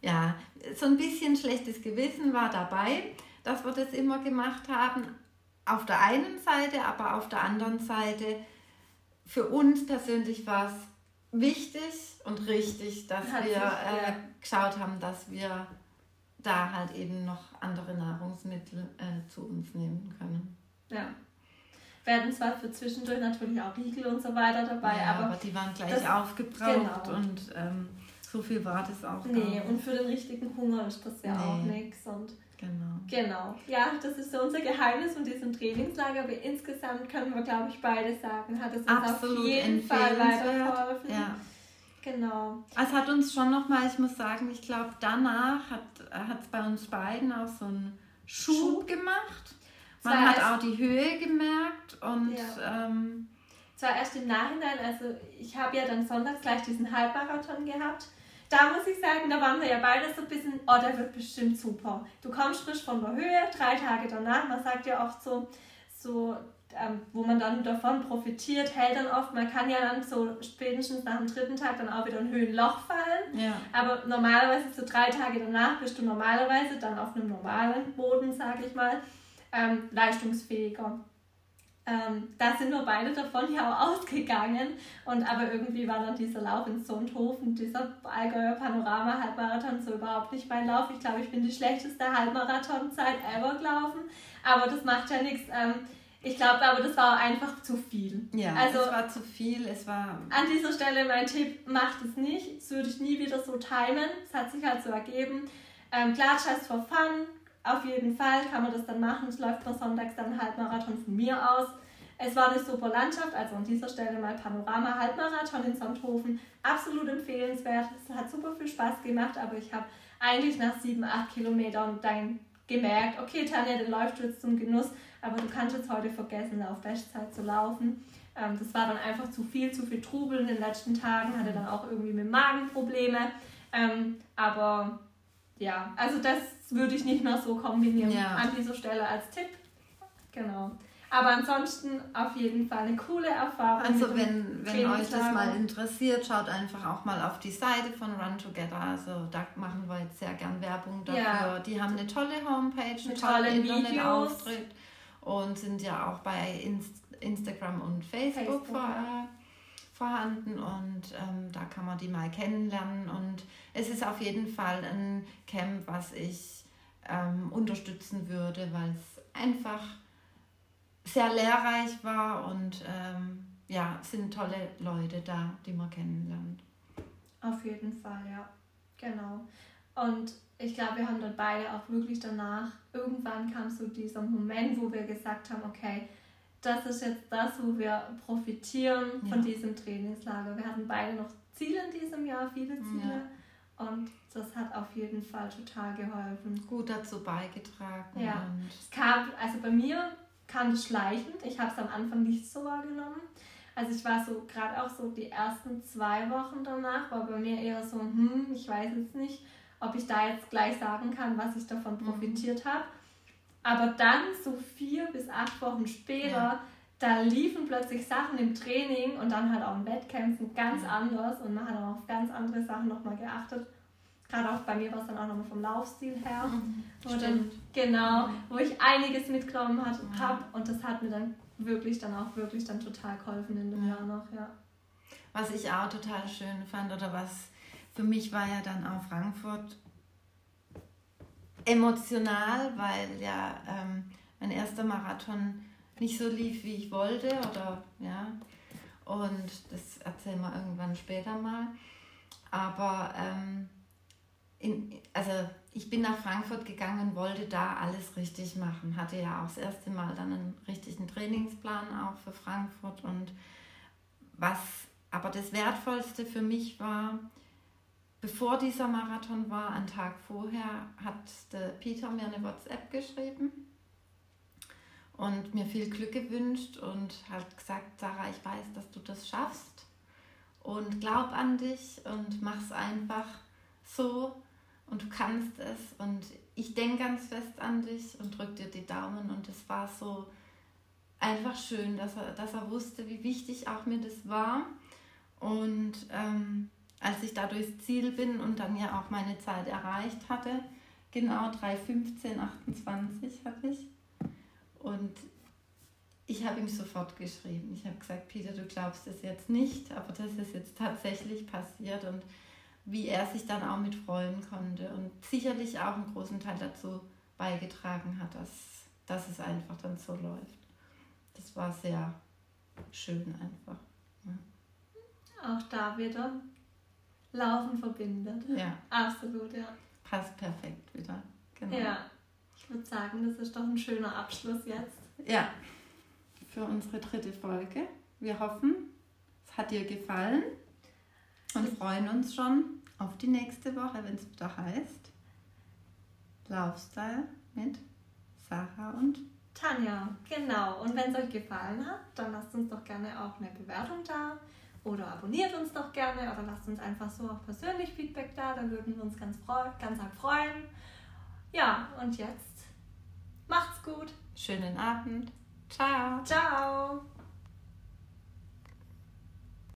ja, so ein bisschen schlechtes Gewissen war dabei, dass wir das immer gemacht haben. Auf der einen Seite, aber auf der anderen Seite, für uns persönlich war es wichtig und richtig, dass Hat wir sich, äh, geschaut haben, dass wir da halt eben noch andere Nahrungsmittel äh, zu uns nehmen können. Ja. Werden zwar für zwischendurch natürlich auch Riegel und so weiter dabei, ja, aber, aber die waren gleich das, aufgebraucht genau. und ähm, so viel war das auch. Nee, und für den richtigen Hunger ist das ja nee. auch nichts. Und Genau. Genau. Ja, das ist so unser Geheimnis von diesem Trainingslager. Aber insgesamt können wir, glaube ich, beide sagen, hat es uns Absolut auf jeden Fall weitergeholfen. Ja. Genau. Es hat uns schon nochmal, ich muss sagen, ich glaube, danach hat es bei uns beiden auch so einen Schub, Schub. gemacht. Man hat auch die Höhe gemerkt und. Ja. Ähm, zwar erst im Nachhinein, also ich habe ja dann sonntags gleich diesen Halbmarathon gehabt da muss ich sagen, da waren wir ja beide so ein bisschen, oh, der wird bestimmt super. Du kommst frisch von der Höhe, drei Tage danach, man sagt ja oft so, so ähm, wo man dann davon profitiert, hält dann oft, man kann ja dann so spätestens nach dem dritten Tag dann auch wieder ein Höhenloch fallen. Ja. Aber normalerweise so drei Tage danach bist du normalerweise dann auf einem normalen Boden, sage ich mal, ähm, leistungsfähiger. Ähm, da sind wir beide davon ja auch ausgegangen. Und aber irgendwie war dann dieser Lauf in Sonthofen, dieser Allgäuer Panorama Halbmarathon so überhaupt nicht mein Lauf. Ich glaube, ich bin die schlechteste Halbmarathonzeit ever gelaufen. Aber das macht ja nichts. Ähm, ich glaube aber, das war einfach zu viel. Ja, also, es war zu viel. Es war an dieser Stelle mein Tipp, macht es nicht. Das würde ich nie wieder so timen. Es hat sich halt so ergeben. Ähm, klar, just for fun, auf jeden Fall kann man das dann machen. Es läuft mal sonntags dann Halbmarathon von mir aus. Es war eine super Landschaft, also an dieser Stelle mal Panorama Halbmarathon in Sonthofen. Absolut empfehlenswert. Es hat super viel Spaß gemacht, aber ich habe eigentlich nach sieben, acht Kilometern dann gemerkt, okay, Tanja, dann läufst du jetzt zum Genuss, aber du kannst jetzt heute vergessen, auf Bestzeit zu laufen. Ähm, das war dann einfach zu viel, zu viel Trubel in den letzten Tagen, hatte dann auch irgendwie mit Magenprobleme. Ähm, aber ja, also das würde ich nicht mehr so kombinieren ja. an dieser Stelle als Tipp. Genau. Aber ansonsten auf jeden Fall eine coole Erfahrung. Also wenn, wenn euch das mal interessiert, schaut einfach auch mal auf die Seite von Run Together. Also da machen wir jetzt sehr gern Werbung dafür. Ja. Die haben eine tolle Homepage, einen tollen Internetauftritt und sind ja auch bei Inst Instagram und Facebook, Facebook vor, äh, vorhanden und ähm, da kann man die mal kennenlernen und es ist auf jeden Fall ein Camp, was ich ähm, unterstützen würde, weil es einfach sehr lehrreich war und ähm, ja, sind tolle Leute da, die man kennenlernt. Auf jeden Fall, ja. Genau. Und ich glaube, wir haben dann beide auch wirklich danach, irgendwann kam so dieser Moment, wo wir gesagt haben, okay, das ist jetzt das, wo wir profitieren ja. von diesem Trainingslager. Wir hatten beide noch Ziele in diesem Jahr, viele Ziele. Ja. Und das hat auf jeden Fall total geholfen. Gut dazu beigetragen. Ja. es kam, also bei mir kam das schleichend. Ich habe es am Anfang nicht so wahrgenommen. Also ich war so gerade auch so die ersten zwei Wochen danach, war bei mir eher so, hm, ich weiß jetzt nicht. ob ich da jetzt gleich sagen kann, was ich davon mhm. profitiert mhm. habe. Aber dann, so vier bis acht Wochen später, ja. da liefen plötzlich Sachen im Training und dann halt auch im Wettkämpfen ganz ja. anders und man hat auch auf ganz andere Sachen nochmal geachtet. Gerade auch bei mir war es dann auch nochmal vom Laufstil her. Mhm, wo dann, genau, wo ich einiges mitgenommen habe ja. und das hat mir dann wirklich dann auch wirklich dann total geholfen in dem ja. Jahr noch, ja. Was ich auch total schön fand oder was für mich war ja dann auch Frankfurt emotional, weil ja ähm, mein erster Marathon nicht so lief, wie ich wollte oder ja und das erzählen wir irgendwann später mal. Aber ähm, in, also ich bin nach Frankfurt gegangen und wollte da alles richtig machen. Hatte ja auch das erste Mal dann einen richtigen Trainingsplan auch für Frankfurt. Und was aber das Wertvollste für mich war, bevor dieser Marathon war, einen Tag vorher, hat der Peter mir eine WhatsApp geschrieben und mir viel Glück gewünscht und hat gesagt, Sarah, ich weiß, dass du das schaffst und glaub an dich und mach's einfach so und du kannst es und ich denke ganz fest an dich und drück dir die Daumen. Und es war so einfach schön, dass er, dass er wusste, wie wichtig auch mir das war. Und ähm, als ich da durchs Ziel bin und dann ja auch meine Zeit erreicht hatte, genau 3,15, 28 hatte ich und ich habe ihm sofort geschrieben. Ich habe gesagt, Peter, du glaubst es jetzt nicht, aber das ist jetzt tatsächlich passiert und wie er sich dann auch mit freuen konnte und sicherlich auch einen großen Teil dazu beigetragen hat, dass, dass es einfach dann so läuft. Das war sehr schön einfach. Ja. Auch da wieder Laufen verbindet. Ja. Absolut, ja. Passt perfekt wieder. Genau. Ja. Ich würde sagen, das ist doch ein schöner Abschluss jetzt. Ja. Für unsere dritte Folge. Wir hoffen, es hat dir gefallen und freuen uns schon auf die nächste Woche, wenn es wieder heißt Laufstyle mit Sarah und Tanja. Genau. Und wenn es euch gefallen hat, dann lasst uns doch gerne auch eine Bewertung da oder abonniert uns doch gerne oder lasst uns einfach so auch persönlich Feedback da. Da würden wir uns ganz, ganz arg freuen. Ja, und jetzt macht's gut. Schönen Abend. Ciao. Ciao.